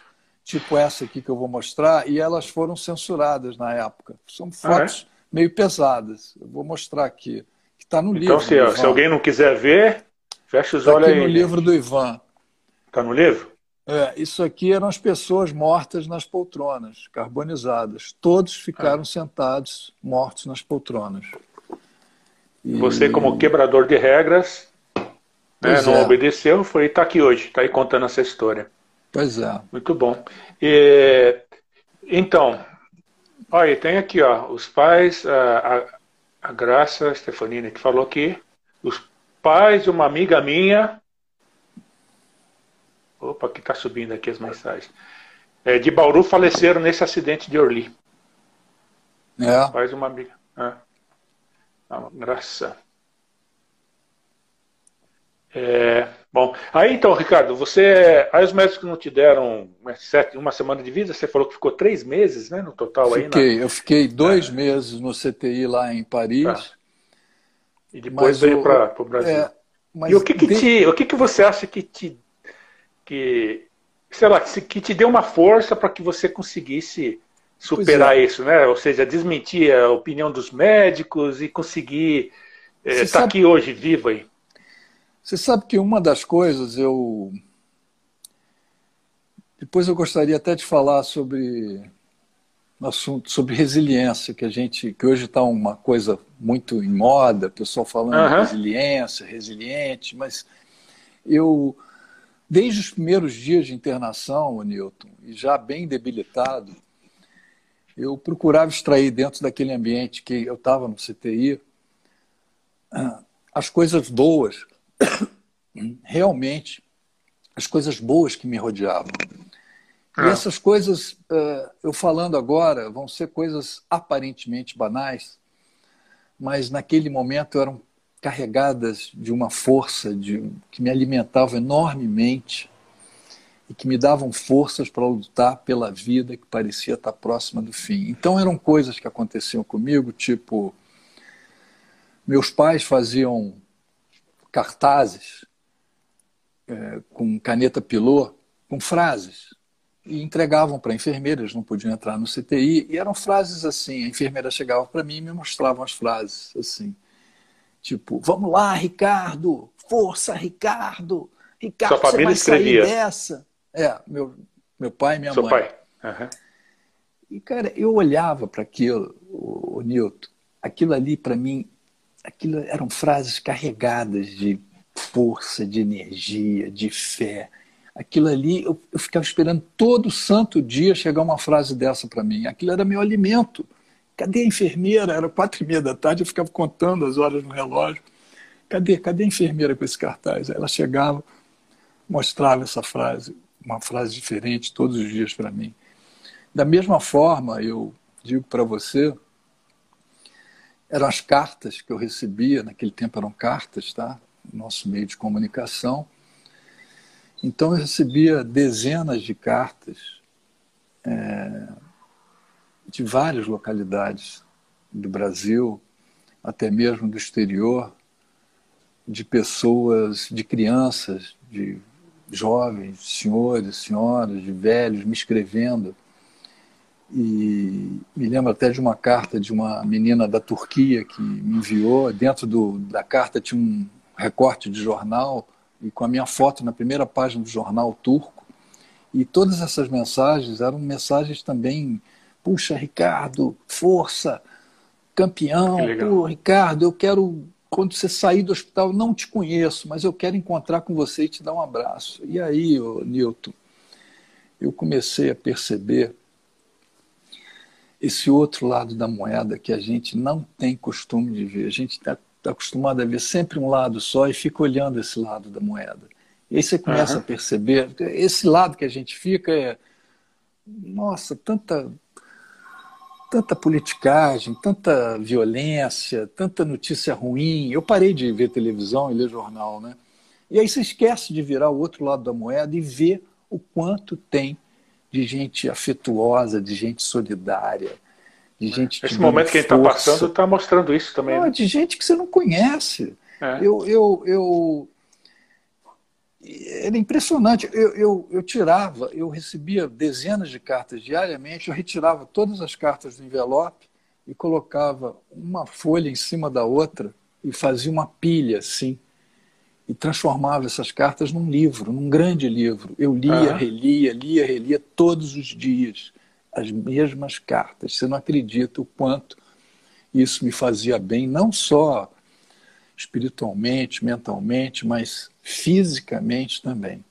[SPEAKER 2] tipo essa aqui que eu vou mostrar, e elas foram censuradas na época. São fotos ah, é? meio pesadas. Eu vou mostrar aqui, que está no
[SPEAKER 1] então,
[SPEAKER 2] livro.
[SPEAKER 1] Então, se, se, alguém não quiser ver, fecha os tá olhos
[SPEAKER 2] aqui
[SPEAKER 1] aí.
[SPEAKER 2] no livro do Ivan.
[SPEAKER 1] Está no livro?
[SPEAKER 2] É, isso aqui eram as pessoas mortas nas poltronas, carbonizadas. Todos ficaram ah. sentados, mortos nas poltronas.
[SPEAKER 1] E... Você, como quebrador de regras, né, não é. obedeceu, foi está aqui hoje, está aí contando essa história.
[SPEAKER 2] Pois é.
[SPEAKER 1] Muito bom. E, então, olha, tem aqui ó, os pais, a, a, a Graça Stefanini que falou aqui, os pais de uma amiga minha. Opa, que está subindo aqui as mensagens. É, de Bauru faleceram nesse acidente de Orly. É. De uma amiga. É. Ah, graça. É, bom, aí então, Ricardo, você. Aí os médicos não te deram uma, semana de vida, você falou que ficou três meses, né, no total
[SPEAKER 2] fiquei,
[SPEAKER 1] aí.
[SPEAKER 2] Na... Eu fiquei dois é. meses no CTI lá em Paris. Tá.
[SPEAKER 1] E depois veio para o Brasil. É, e o que que, de... te, o que que você acha que te. Que, sei lá, que te deu uma força para que você conseguisse superar é. isso, né? Ou seja, desmentir a opinião dos médicos e conseguir estar é, tá aqui hoje vivo aí.
[SPEAKER 2] Você sabe que uma das coisas eu depois eu gostaria até de falar sobre um assunto sobre resiliência que a gente que hoje está uma coisa muito em moda, pessoal falando uhum. resiliência, resiliente, mas eu desde os primeiros dias de internação, Newton, e já bem debilitado, eu procurava extrair dentro daquele ambiente que eu estava no CTI as coisas boas, realmente, as coisas boas que me rodeavam. E ah. essas coisas, eh, eu falando agora, vão ser coisas aparentemente banais, mas naquele momento eram carregadas de uma força de, que me alimentava enormemente e que me davam forças para lutar pela vida que parecia estar próxima do fim. Então eram coisas que aconteciam comigo, tipo meus pais faziam cartazes é, com caneta pilô, com frases e entregavam para enfermeiras, não podiam entrar no CTI, e eram frases assim, a enfermeira chegava para mim e me mostrava as frases assim, tipo, vamos lá, Ricardo, força, Ricardo, Ricardo,
[SPEAKER 1] Sua família
[SPEAKER 2] você vai
[SPEAKER 1] escrevia.
[SPEAKER 2] sair dessa. É, meu, meu pai e minha
[SPEAKER 1] Seu
[SPEAKER 2] mãe.
[SPEAKER 1] pai. Uhum.
[SPEAKER 2] E, cara, eu olhava para aquilo, o, o Newton, aquilo ali para mim, aquilo eram frases carregadas de força, de energia, de fé. Aquilo ali, eu, eu ficava esperando todo santo dia chegar uma frase dessa para mim. Aquilo era meu alimento. Cadê a enfermeira? Era quatro e meia da tarde, eu ficava contando as horas no relógio. Cadê, cadê a enfermeira com esse cartaz? Ela chegava, mostrava essa frase uma frase diferente todos os dias para mim. Da mesma forma, eu digo para você, eram as cartas que eu recebia, naquele tempo eram cartas, tá? Nosso meio de comunicação. Então eu recebia dezenas de cartas é, de várias localidades do Brasil, até mesmo do exterior, de pessoas, de crianças, de jovens, senhores, senhoras, de velhos, me escrevendo. E me lembro até de uma carta de uma menina da Turquia que me enviou. Dentro do, da carta tinha um recorte de jornal e com a minha foto na primeira página do jornal turco. E todas essas mensagens eram mensagens também, puxa, Ricardo, força, campeão, pô, Ricardo, eu quero, quando você sair do hospital, não te conheço, mas eu quero encontrar com você e te dar um abraço. E aí, ô, Newton, eu comecei a perceber esse outro lado da moeda que a gente não tem costume de ver. A gente está tá acostumado a ver sempre um lado só e fica olhando esse lado da moeda. E aí você começa uhum. a perceber, esse lado que a gente fica é, nossa, tanta tanta politicagem, tanta violência, tanta notícia ruim. Eu parei de ver televisão e ler jornal, né? E aí você esquece de virar o outro lado da moeda e ver o quanto tem de gente afetuosa, de gente solidária, de gente.
[SPEAKER 1] Esse momento que a gente está passando está mostrando isso também.
[SPEAKER 2] Não,
[SPEAKER 1] né?
[SPEAKER 2] De gente que você não conhece. É. Eu, eu, eu, era impressionante. Eu, eu, eu tirava, eu recebia dezenas de cartas diariamente, eu retirava todas as cartas do envelope e colocava uma folha em cima da outra e fazia uma pilha assim e transformava essas cartas num livro, num grande livro. Eu lia, ah. relia, lia, relia todos os dias as mesmas cartas. Você não acredita o quanto isso me fazia bem, não só espiritualmente, mentalmente, mas fisicamente também.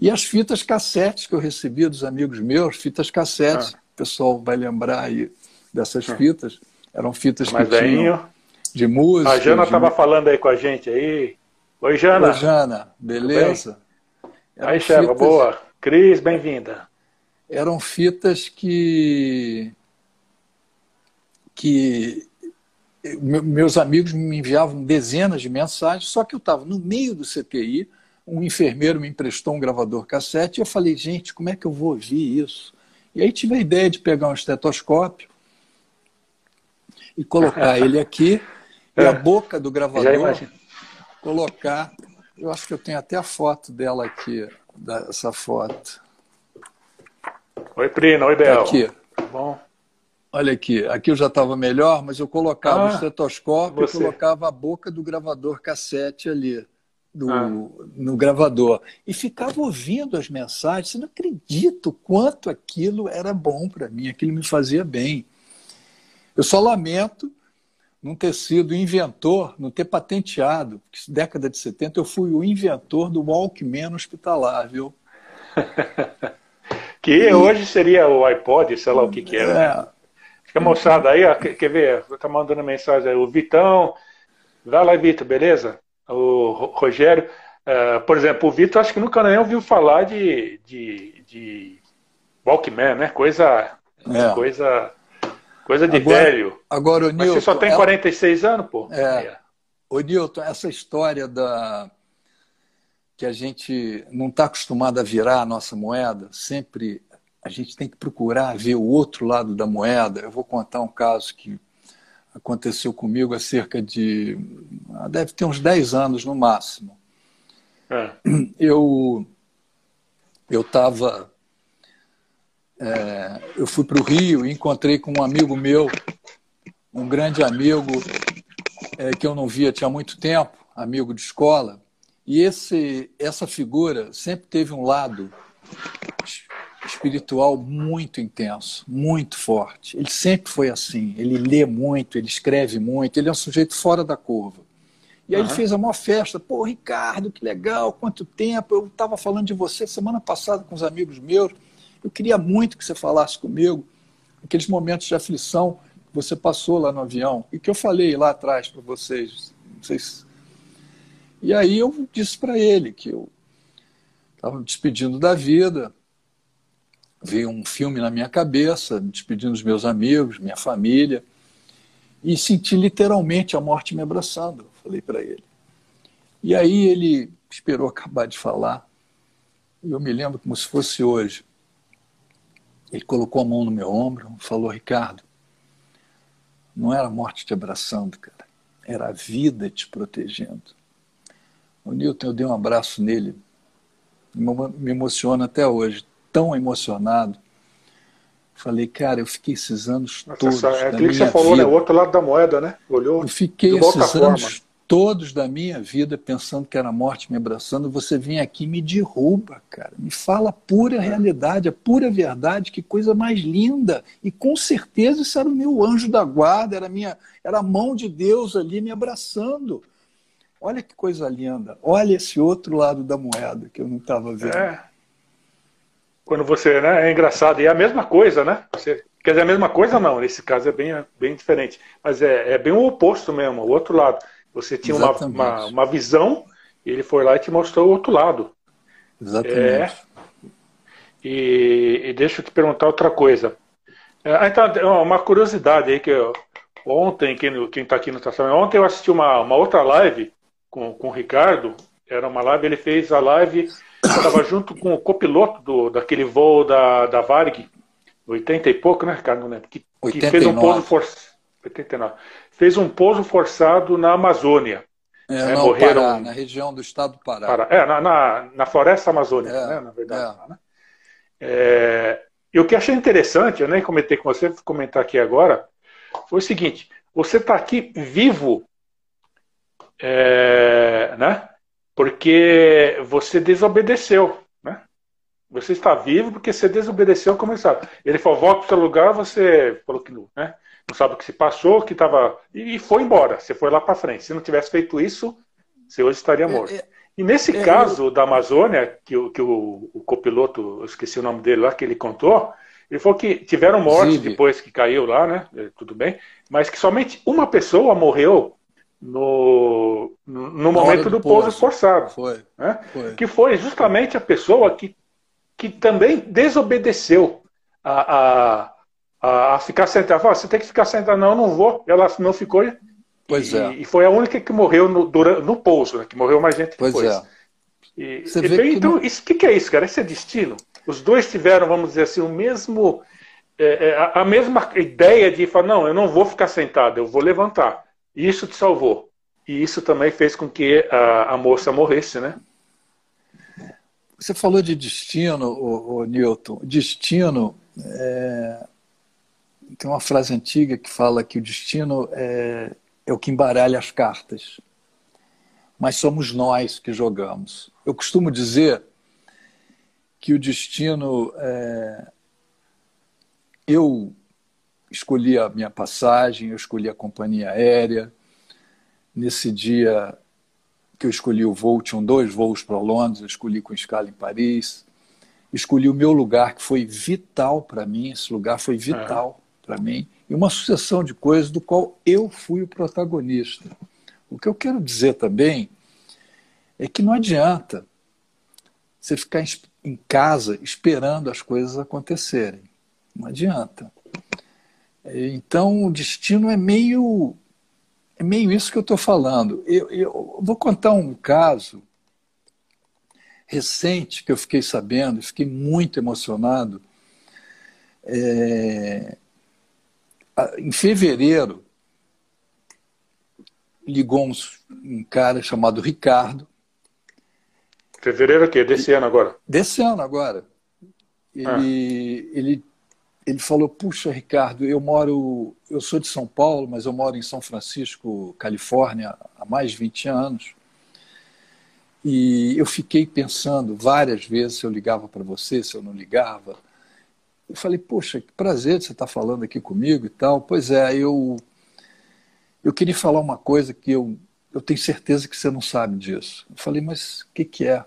[SPEAKER 2] E as fitas cassetes que eu recebia dos amigos meus, fitas cassetes, ah. o pessoal vai lembrar aí dessas ah. fitas, eram fitas que tinham de música.
[SPEAKER 1] A Jana estava de... falando aí com a gente aí, Oi, Jana.
[SPEAKER 2] Oi, Jana. Beleza?
[SPEAKER 1] Aí, Cheva, fitas... boa. Cris, bem-vinda.
[SPEAKER 2] Eram fitas que que meus amigos me enviavam dezenas de mensagens, só que eu estava no meio do CTI, um enfermeiro me emprestou um gravador cassete e eu falei, gente, como é que eu vou ouvir isso? E aí tive a ideia de pegar um estetoscópio e colocar ele aqui e a boca do gravador colocar. Eu acho que eu tenho até a foto dela aqui, dessa foto.
[SPEAKER 1] Oi, Prina. Oi, Bel.
[SPEAKER 2] Aqui. Bom. Olha aqui, aqui eu já estava melhor, mas eu colocava ah, o estetoscópio você. e colocava a boca do gravador cassete ali do, ah. no gravador. E ficava ouvindo as mensagens. Você não acredita o quanto aquilo era bom para mim, aquilo me fazia bem. Eu só lamento não ter sido inventor, não ter patenteado. Porque década de 70 eu fui o inventor do Walkman hospitalar, viu?
[SPEAKER 1] que e... hoje seria o iPod, sei lá o que que era. É. Fica moçada aí, ó, quer ver? Tá mandando mensagem aí. O Vitão, vai lá, Vitor, beleza? O Rogério, uh, por exemplo, o Vitor acho que nunca nem ouviu falar de, de, de Walkman, né? Coisa, é. coisa Coisa de
[SPEAKER 2] agora,
[SPEAKER 1] velho.
[SPEAKER 2] Agora, o Newton, Mas
[SPEAKER 1] você só tem ela... 46 anos, pô.
[SPEAKER 2] É. Ô, Newton, essa história da que a gente não está acostumado a virar a nossa moeda, sempre a gente tem que procurar ver o outro lado da moeda. Eu vou contar um caso que aconteceu comigo há cerca de. deve ter uns 10 anos no máximo. É. Eu estava é, eu fui para o Rio e encontrei com um amigo meu, um grande amigo é, que eu não via tinha muito tempo, amigo de escola. E esse, essa figura sempre teve um lado espiritual muito intenso, muito forte. Ele sempre foi assim. Ele lê muito, ele escreve muito, ele é um sujeito fora da curva. E aí uhum. ele fez a maior festa. Pô, Ricardo, que legal, quanto tempo. Eu estava falando de você semana passada com os amigos meus. Eu queria muito que você falasse comigo aqueles momentos de aflição que você passou lá no avião e que eu falei lá atrás para vocês. vocês. E aí eu disse para ele que eu estava me despedindo da vida, veio um filme na minha cabeça, me despedindo dos meus amigos, minha família, e senti literalmente a morte me abraçando, falei para ele. E aí ele esperou acabar de falar, e eu me lembro como se fosse hoje. Ele colocou a mão no meu ombro, falou: Ricardo, não era a morte te abraçando, cara, era a vida te protegendo. O Newton, eu dei um abraço nele, me emociona até hoje, tão emocionado. Falei, cara, eu fiquei esses anos Nossa, todos.
[SPEAKER 1] É aquilo que você falou, né? O outro lado da moeda, né? Olhou.
[SPEAKER 2] Eu fiquei esses anos todos da minha vida pensando que era a morte me abraçando, você vem aqui e me derruba, cara. Me fala a pura realidade, a pura verdade, que coisa mais linda. E com certeza isso era o meu anjo da guarda, era a, minha, era a mão de Deus ali me abraçando. Olha que coisa linda. Olha esse outro lado da moeda que eu não estava vendo. É.
[SPEAKER 1] Quando você, né, é engraçado. E é a mesma coisa, né? Você, quer dizer, a mesma coisa não, nesse caso é bem, bem diferente. Mas é, é bem o oposto mesmo, o outro lado. Você tinha uma, uma, uma, visão e ele foi lá e te mostrou o outro lado.
[SPEAKER 2] Exatamente. É,
[SPEAKER 1] e, e deixa eu te perguntar outra coisa. É, então, uma curiosidade aí que eu, ontem, quem está aqui no estação, ontem eu assisti uma, uma outra live com, com o Ricardo. Era uma live, ele fez a live, estava junto com o copiloto do, daquele voo da, da Varg, 80 e pouco, né, Ricardo? Que, que fez um pouso forçado. 89 fez um pouso forçado na Amazônia.
[SPEAKER 2] É, né? não, Morreram Pará, na região do estado do Pará. Pará.
[SPEAKER 1] É, na, na, na, floresta amazônica, é, né, na verdade. É. Né? É, e o que achei interessante, eu nem comentei com você, vou comentar aqui agora, foi o seguinte: você está aqui vivo, é, né? Porque você desobedeceu, né? Você está vivo porque você desobedeceu como sabe. Ele falou, volta para o seu lugar, você falou que não, né? não sabe o que se passou, que estava. E foi embora. Você foi lá para frente. Se não tivesse feito isso, você hoje estaria é, morto. É, e nesse é, caso da Amazônia, que, que o, o copiloto, eu esqueci o nome dele lá, que ele contou, ele falou que tiveram mortes depois que caiu lá, né? Tudo bem, mas que somente uma pessoa morreu no, no momento do, do pouso, pouso forçado.
[SPEAKER 2] Foi,
[SPEAKER 1] né? foi. Que foi justamente a pessoa que, que também desobedeceu a, a a, ficar sentada. Falou, você tem que ficar sentada. Não, eu não vou. Ela não ficou.
[SPEAKER 2] Pois
[SPEAKER 1] e,
[SPEAKER 2] é.
[SPEAKER 1] E foi a única que morreu no, durante, no pouso, né? que morreu mais gente
[SPEAKER 2] pois
[SPEAKER 1] depois.
[SPEAKER 2] É.
[SPEAKER 1] E, e, bem, então, o que, que é isso, cara? Esse é destino. Os dois tiveram, vamos dizer assim, o mesmo. É, é, a, a mesma ideia de falar, não, eu não vou ficar sentado, eu vou levantar. Isso te salvou. E isso também fez com que a, a moça morresse, né?
[SPEAKER 2] Você falou de destino, o, o Newton. Destino é, tem uma frase antiga que fala que o destino é, é o que embaralha as cartas, mas somos nós que jogamos. Eu costumo dizer que o destino. É, eu escolhi a minha passagem, eu escolhi a companhia aérea. Nesse dia que eu escolhi o voo, tinham dois voos para Londres, eu escolhi com escala em Paris. Escolhi o meu lugar, que foi vital para mim, esse lugar foi vital para mim, e uma sucessão de coisas do qual eu fui o protagonista. O que eu quero dizer também é que não adianta você ficar em casa esperando as coisas acontecerem. Não adianta. Então, o destino é meio é meio isso que eu estou falando. Eu, eu, vou contar um caso recente que eu fiquei sabendo, fiquei muito emocionado. É, em fevereiro, ligou um, um cara chamado Ricardo.
[SPEAKER 1] Fevereiro o quê? Desse ano agora?
[SPEAKER 2] Desse ano agora. Ele, ah. ele, ele falou, puxa, Ricardo, eu moro, eu sou de São Paulo, mas eu moro em São Francisco, Califórnia, há mais de 20 anos. E eu fiquei pensando várias vezes se eu ligava para você, se eu não ligava eu falei, poxa, que prazer de você estar falando aqui comigo e tal. Pois é, eu, eu queria falar uma coisa que eu, eu tenho certeza que você não sabe disso. Eu falei, mas o que, que é?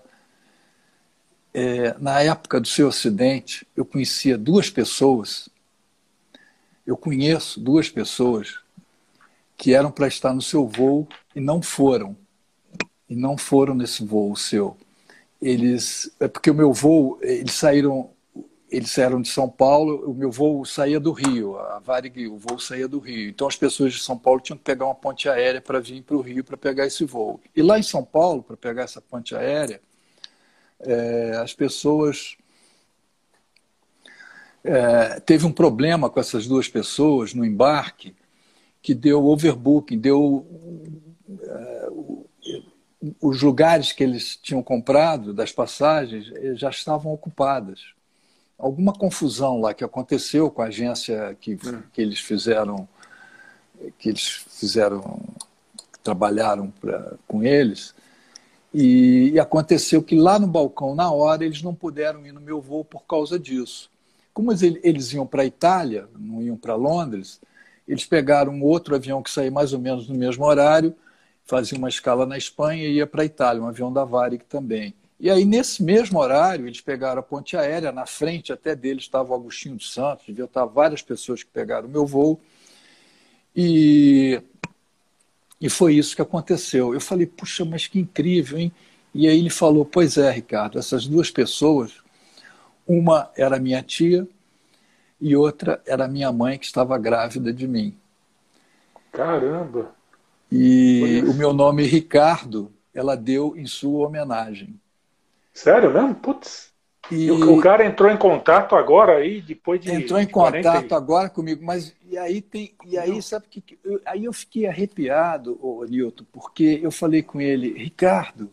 [SPEAKER 2] É? Na época do seu acidente, eu conhecia duas pessoas, eu conheço duas pessoas que eram para estar no seu voo e não foram. E não foram nesse voo seu. Eles, é porque o meu voo, eles saíram eles eram de São Paulo, o meu voo saía do Rio, a Varig, o voo saía do Rio. Então as pessoas de São Paulo tinham que pegar uma ponte aérea para vir para o Rio para pegar esse voo. E lá em São Paulo, para pegar essa ponte aérea, é, as pessoas. É, teve um problema com essas duas pessoas no embarque que deu overbooking, deu. É, os lugares que eles tinham comprado das passagens eh, já estavam ocupadas alguma confusão lá que aconteceu com a agência que, hum. que eles fizeram que eles fizeram trabalharam pra, com eles. E, e, aconteceu que lá no balcão, na hora, eles não puderam ir no meu voo por causa disso. Como eles, eles iam para a Itália, não iam para Londres, eles pegaram um outro avião que saía mais ou menos no mesmo horário, fazia uma escala na Espanha e ia para a Itália, um avião da Varig também. E aí, nesse mesmo horário, eles pegaram a ponte aérea, na frente até deles estava o Agostinho dos Santos, devia estar várias pessoas que pegaram o meu voo. E, e foi isso que aconteceu. Eu falei, puxa, mas que incrível, hein? E aí ele falou, pois é, Ricardo, essas duas pessoas, uma era minha tia e outra era minha mãe que estava grávida de mim.
[SPEAKER 1] Caramba!
[SPEAKER 2] E o meu nome Ricardo, ela deu em sua homenagem.
[SPEAKER 1] Sério mesmo? Putz. E... O, cara entrou em contato agora aí, depois de.
[SPEAKER 2] Entrou em contato agora comigo, mas e aí tem. E aí, sabe que. Eu, aí eu fiquei arrepiado, ô, Nilton, porque eu falei com ele, Ricardo,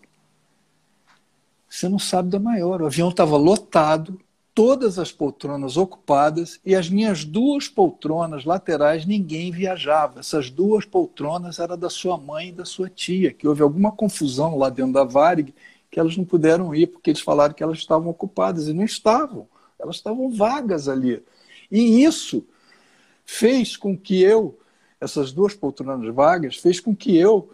[SPEAKER 2] você não sabe da maior. O avião estava lotado, todas as poltronas ocupadas, e as minhas duas poltronas laterais ninguém viajava. Essas duas poltronas eram da sua mãe e da sua tia, que houve alguma confusão lá dentro da Varig que elas não puderam ir porque eles falaram que elas estavam ocupadas e não estavam. Elas estavam vagas ali. E isso fez com que eu, essas duas poltronas vagas, fez com que eu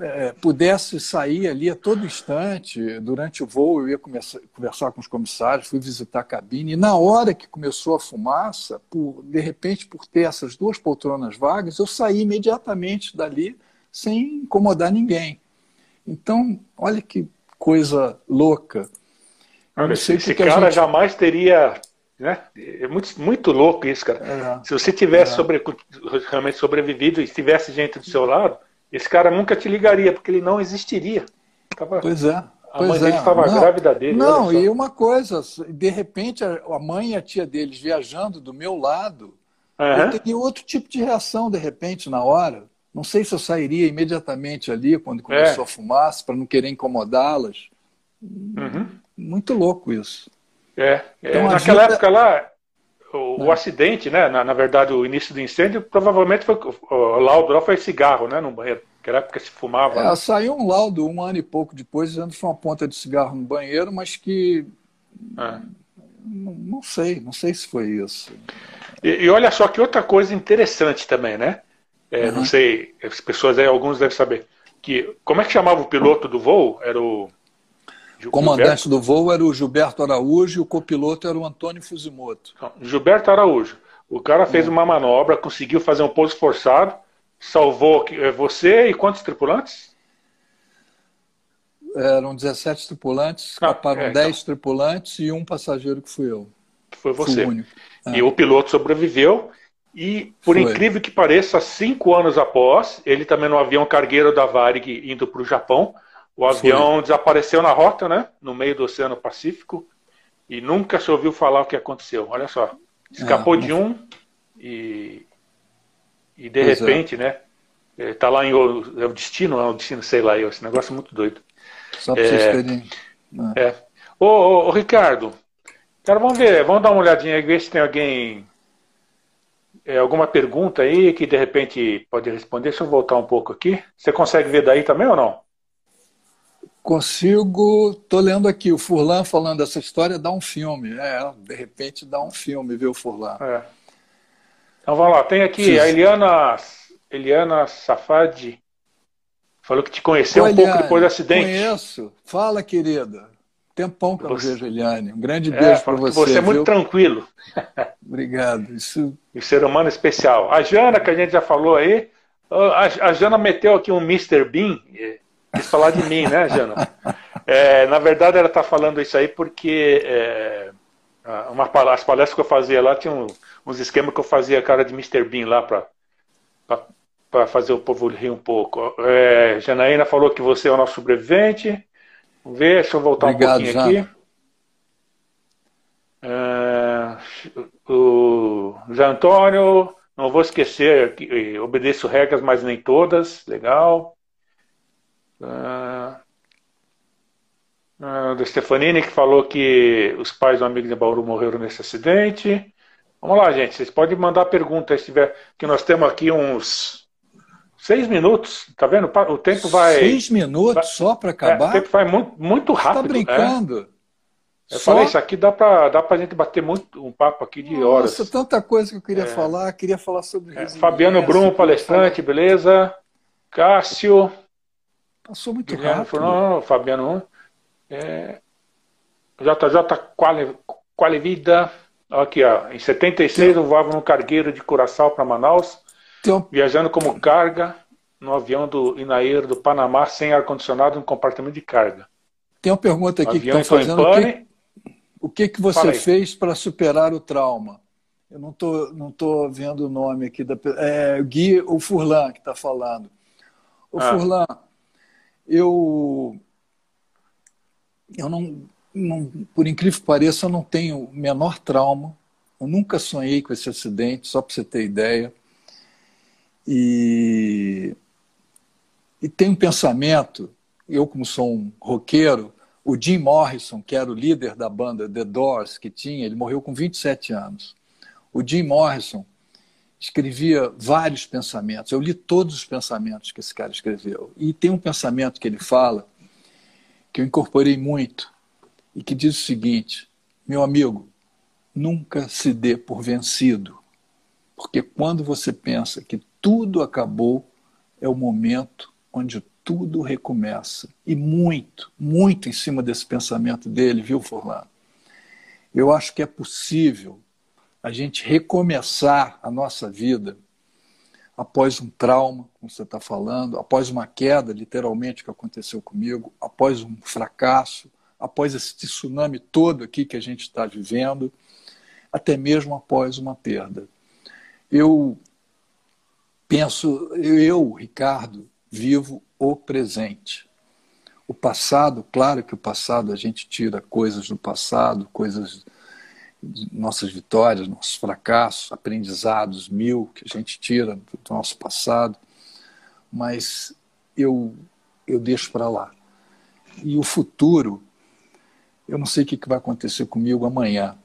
[SPEAKER 2] é, pudesse sair ali a todo instante. Durante o voo, eu ia começar, conversar com os comissários, fui visitar a cabine. E na hora que começou a fumaça, por, de repente, por ter essas duas poltronas vagas, eu saí imediatamente dali sem incomodar ninguém. Então, olha que coisa louca.
[SPEAKER 1] Olha, esse cara gente... jamais teria. Né? É muito, muito louco isso, cara. É, Se você tivesse é. sobre, realmente sobrevivido e tivesse gente do seu lado, esse cara nunca te ligaria, porque ele não existiria.
[SPEAKER 2] Tava... Pois é.
[SPEAKER 1] A mãe dele estava grávida dele.
[SPEAKER 2] Não, e uma coisa, de repente a mãe e a tia deles viajando do meu lado, uhum. eu teria outro tipo de reação, de repente, na hora. Não sei se eu sairia imediatamente ali, quando começou é. a fumaça, para não querer incomodá-las. Uhum. Muito louco isso.
[SPEAKER 1] É, é então, naquela vida... época lá, o, o, acidente, né? Na, na, verdade, o início do incêndio, provavelmente foi o laudo foi cigarro, né? No banheiro. Naquela época se fumava.
[SPEAKER 2] É, né? Saiu um laudo um ano e pouco depois, dizendo que foi uma ponta de cigarro no banheiro, mas que. É. Não, não, sei, não sei se foi isso.
[SPEAKER 1] E, e olha só que outra coisa interessante também, né? É, uhum. Não sei, as pessoas aí, alguns devem saber. Que, como é que chamava o piloto do voo? Era o.
[SPEAKER 2] O comandante Gilberto? do voo era o Gilberto Araújo e o copiloto era o Antônio Fuzimoto.
[SPEAKER 1] Gilberto Araújo. O cara fez uhum. uma manobra, conseguiu fazer um pouso forçado, salvou é, você e quantos tripulantes?
[SPEAKER 2] Eram 17 tripulantes, escaparam ah, é, 10 então. tripulantes e um passageiro que fui eu.
[SPEAKER 1] Foi você. Fui e o piloto sobreviveu e, por Foi. incrível que pareça, cinco anos após, ele também no avião cargueiro da Varig indo para o Japão, o avião Foi. desapareceu na rota, né? No meio do Oceano Pacífico, e nunca se ouviu falar o que aconteceu. Olha só, escapou é, de um e, e de pois é. repente, é. né? Está lá em é o destino, é o destino, sei lá, esse negócio é muito doido.
[SPEAKER 2] Só para é, vocês terem.
[SPEAKER 1] É. é. Ô, ô, ô, Ricardo, cara, vamos ver, vamos dar uma olhadinha aí, ver se tem alguém é, alguma pergunta aí que de repente pode responder? Deixa eu voltar um pouco aqui. Você consegue ver daí também ou não?
[SPEAKER 2] Consigo. Estou lendo aqui o Furlan falando essa história, dá um filme. É, de repente dá um filme, viu, Furlan? É.
[SPEAKER 1] Então vamos lá. Tem aqui Fiz. a Eliana, Eliana Safadi. Falou que te conheceu um pouco depois do acidente.
[SPEAKER 2] Conheço. Fala, querida. Tempão que eu não vejo Eliane. Um grande é, beijo para você.
[SPEAKER 1] Você é muito tranquilo.
[SPEAKER 2] Obrigado. Isso...
[SPEAKER 1] E ser humano especial. A Jana, que a gente já falou aí, a, Jana meteu aqui um Mr. Bean. Quis falar de mim, né, Jana? É, na verdade, ela está falando isso aí porque é, uma, as palestras que eu fazia lá tinham uns esquemas que eu fazia cara de Mr. Bean lá para fazer o povo rir um pouco. É, Janaína falou que você é o nosso sobrevivente. Vamos ver, deixa eu voltar Obrigado, um pouquinho Jana. aqui. É, o Zé Antônio, não vou esquecer, obedeço regras, mas nem todas. Legal. Uh, uh, Stefanini, que falou que os pais do amigo de Bauru morreram nesse acidente. Vamos lá, gente. Vocês podem mandar perguntas se tiver. Que nós temos aqui uns Seis minutos, tá vendo? O tempo vai.
[SPEAKER 2] Seis minutos vai, só para acabar? É,
[SPEAKER 1] o tempo vai muito, muito
[SPEAKER 2] tá
[SPEAKER 1] rápido.
[SPEAKER 2] Tá brincando?
[SPEAKER 1] Eu só... falei, isso aqui dá para dá a gente bater muito um papo aqui de Nossa, horas.
[SPEAKER 2] Nossa, tanta coisa que eu queria é. falar. Queria falar sobre
[SPEAKER 1] é. Fabiano Brum, palestrante, beleza? Cássio.
[SPEAKER 2] Passou muito Guilherme rápido.
[SPEAKER 1] Não, Fabiano. É, JJ Quali, Qualivida. Aqui, ó. Em 76 Tem... eu voava no cargueiro de Curaçao para Manaus. Tem... Viajando como carga no avião do Inair do Panamá sem ar-condicionado no compartimento de carga.
[SPEAKER 2] Tem uma pergunta aqui que estão fazendo. O que, o que, que você fez para superar o trauma? Eu não tô, não tô vendo o nome aqui da é Gui o Furlan que está falando. O ah. Furlan, eu eu não, não, por incrível que pareça, eu não tenho o menor trauma. Eu nunca sonhei com esse acidente, só para você ter ideia. E, e tem um pensamento, eu como sou um roqueiro, o Jim Morrison, que era o líder da banda The Doors, que tinha, ele morreu com 27 anos. O Jim Morrison escrevia vários pensamentos. Eu li todos os pensamentos que esse cara escreveu. E tem um pensamento que ele fala que eu incorporei muito e que diz o seguinte: meu amigo, nunca se dê por vencido, porque quando você pensa que tudo acabou, é o momento onde tudo recomeça. E muito, muito em cima desse pensamento dele, viu, Forlan? Eu acho que é possível a gente recomeçar a nossa vida após um trauma, como você está falando, após uma queda, literalmente, que aconteceu comigo, após um fracasso, após esse tsunami todo aqui que a gente está vivendo, até mesmo após uma perda. Eu penso, eu, Ricardo, vivo o presente. O passado, claro que o passado a gente tira coisas do passado, coisas nossas vitórias, nossos fracassos, aprendizados mil que a gente tira do nosso passado, mas eu, eu deixo para lá. E o futuro, eu não sei o que vai acontecer comigo amanhã.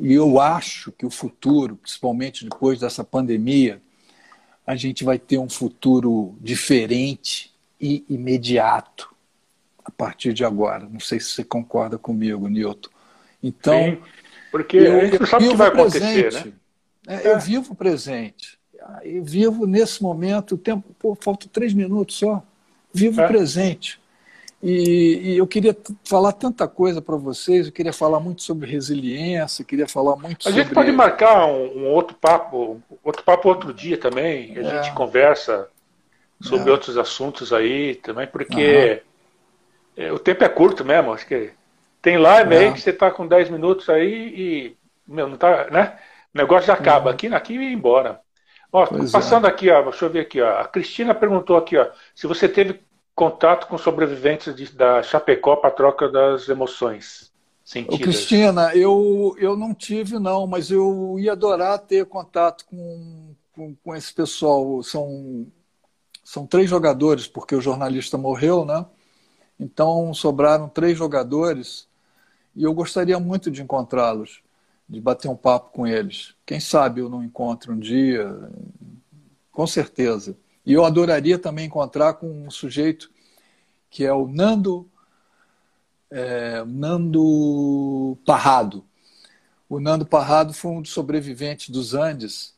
[SPEAKER 2] E eu acho que o futuro, principalmente depois dessa pandemia, a gente vai ter um futuro diferente e imediato a partir de agora. Não sei se você concorda comigo, Nilton. Então, Sim.
[SPEAKER 1] Porque eu, não sabe o que vai acontecer,
[SPEAKER 2] presente, né? É, eu vivo o presente. Eu vivo nesse momento, o tempo, pô, falta três minutos só. Vivo o é. presente. E, e, eu queria falar tanta coisa para vocês, eu queria falar muito sobre resiliência, queria falar muito
[SPEAKER 1] a
[SPEAKER 2] sobre...
[SPEAKER 1] A gente pode marcar um, um, outro papo, outro papo outro dia também, a é. gente conversa sobre é. outros assuntos aí também, porque uhum. o tempo é curto mesmo, acho que tem live aí que você está com 10 minutos aí e meu, não tá, né? O negócio já acaba. Aqui, aqui e embora. Ó, passando é. aqui, ó, deixa eu ver aqui, ó. A Cristina perguntou aqui, ó, se você teve contato com sobreviventes de, da Chapecó para troca das emoções sentidas.
[SPEAKER 2] Ô, Cristina, eu, eu não tive, não, mas eu ia adorar ter contato com, com, com esse pessoal. São, são três jogadores, porque o jornalista morreu, né? Então sobraram três jogadores e eu gostaria muito de encontrá-los, de bater um papo com eles. Quem sabe eu não encontro um dia, com certeza. E eu adoraria também encontrar com um sujeito que é o Nando, é, Nando Parrado. O Nando Parrado foi um dos sobreviventes dos Andes.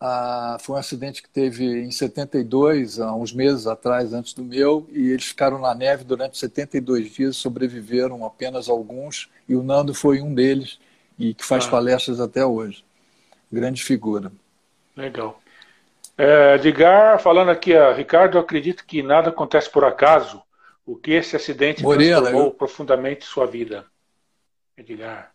[SPEAKER 2] Ah, foi um acidente que teve em 72, há uns meses atrás, antes do meu, e eles ficaram na neve durante 72 dias, sobreviveram apenas alguns, e o Nando foi um deles, e que faz ah. palestras até hoje. Grande figura.
[SPEAKER 1] Legal. É, Edgar, falando aqui, Ricardo, eu acredito que nada acontece por acaso. O que esse acidente Moreira, transformou eu... profundamente sua vida? Edgar.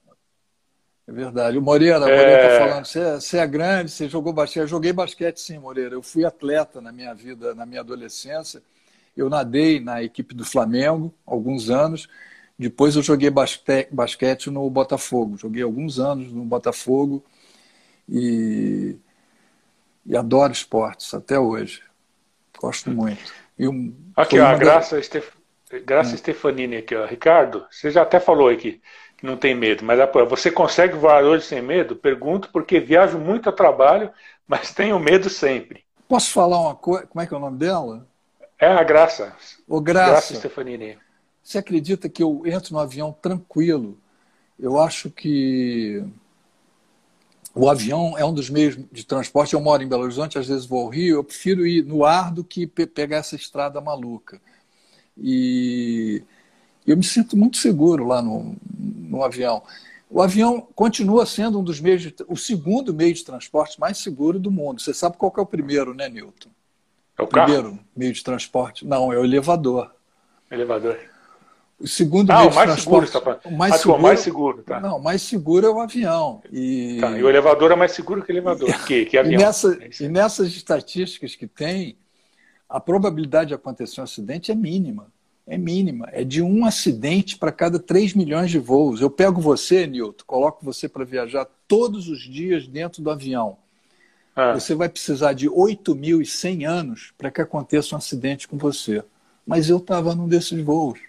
[SPEAKER 2] É verdade. O Moreira, o Moreira está é... falando, você é, você é grande, você jogou basquete. Eu joguei basquete sim, Moreira. Eu fui atleta na minha vida, na minha adolescência. Eu nadei na equipe do Flamengo alguns anos. Depois eu joguei basquete no Botafogo. Joguei alguns anos no Botafogo e, e adoro esportes até hoje. Gosto muito.
[SPEAKER 1] E um, aqui, ó, a Graça, da... Graça é. Stefanini aqui, ó. Ricardo, você já até falou aqui não tem medo. Mas você consegue voar hoje sem medo? Pergunto porque viajo muito a trabalho, mas tenho medo sempre.
[SPEAKER 2] Posso falar uma coisa? Como é que é o nome dela?
[SPEAKER 1] É a Graça.
[SPEAKER 2] Ô, Graça.
[SPEAKER 1] Graça Stefanini.
[SPEAKER 2] Você acredita que eu entro no avião tranquilo? Eu acho que o avião é um dos meios de transporte. Eu moro em Belo Horizonte, às vezes vou ao Rio. Eu prefiro ir no ar do que pegar essa estrada maluca. E eu me sinto muito seguro lá no, no avião. O avião continua sendo um dos meios, de, o segundo meio de transporte mais seguro do mundo. Você sabe qual é o primeiro, né, Newton?
[SPEAKER 1] É o,
[SPEAKER 2] o primeiro meio de transporte? Não, é o elevador.
[SPEAKER 1] Elevador.
[SPEAKER 2] O segundo
[SPEAKER 1] ah,
[SPEAKER 2] meio
[SPEAKER 1] o mais
[SPEAKER 2] transporte.
[SPEAKER 1] Seguro, tá
[SPEAKER 2] o mais
[SPEAKER 1] ah,
[SPEAKER 2] seguro,
[SPEAKER 1] o mais seguro, tá.
[SPEAKER 2] Não, o mais seguro é o avião.
[SPEAKER 1] E, tá, e o elevador é mais seguro que o elevador, que, que avião.
[SPEAKER 2] E, nessa, é e nessas estatísticas que tem, a probabilidade de acontecer um acidente é mínima. É mínima. É de um acidente para cada 3 milhões de voos. Eu pego você, Nilton, coloco você para viajar todos os dias dentro do avião. Ah. Você vai precisar de 8.100 anos para que aconteça um acidente com você. Mas eu estava num desses voos.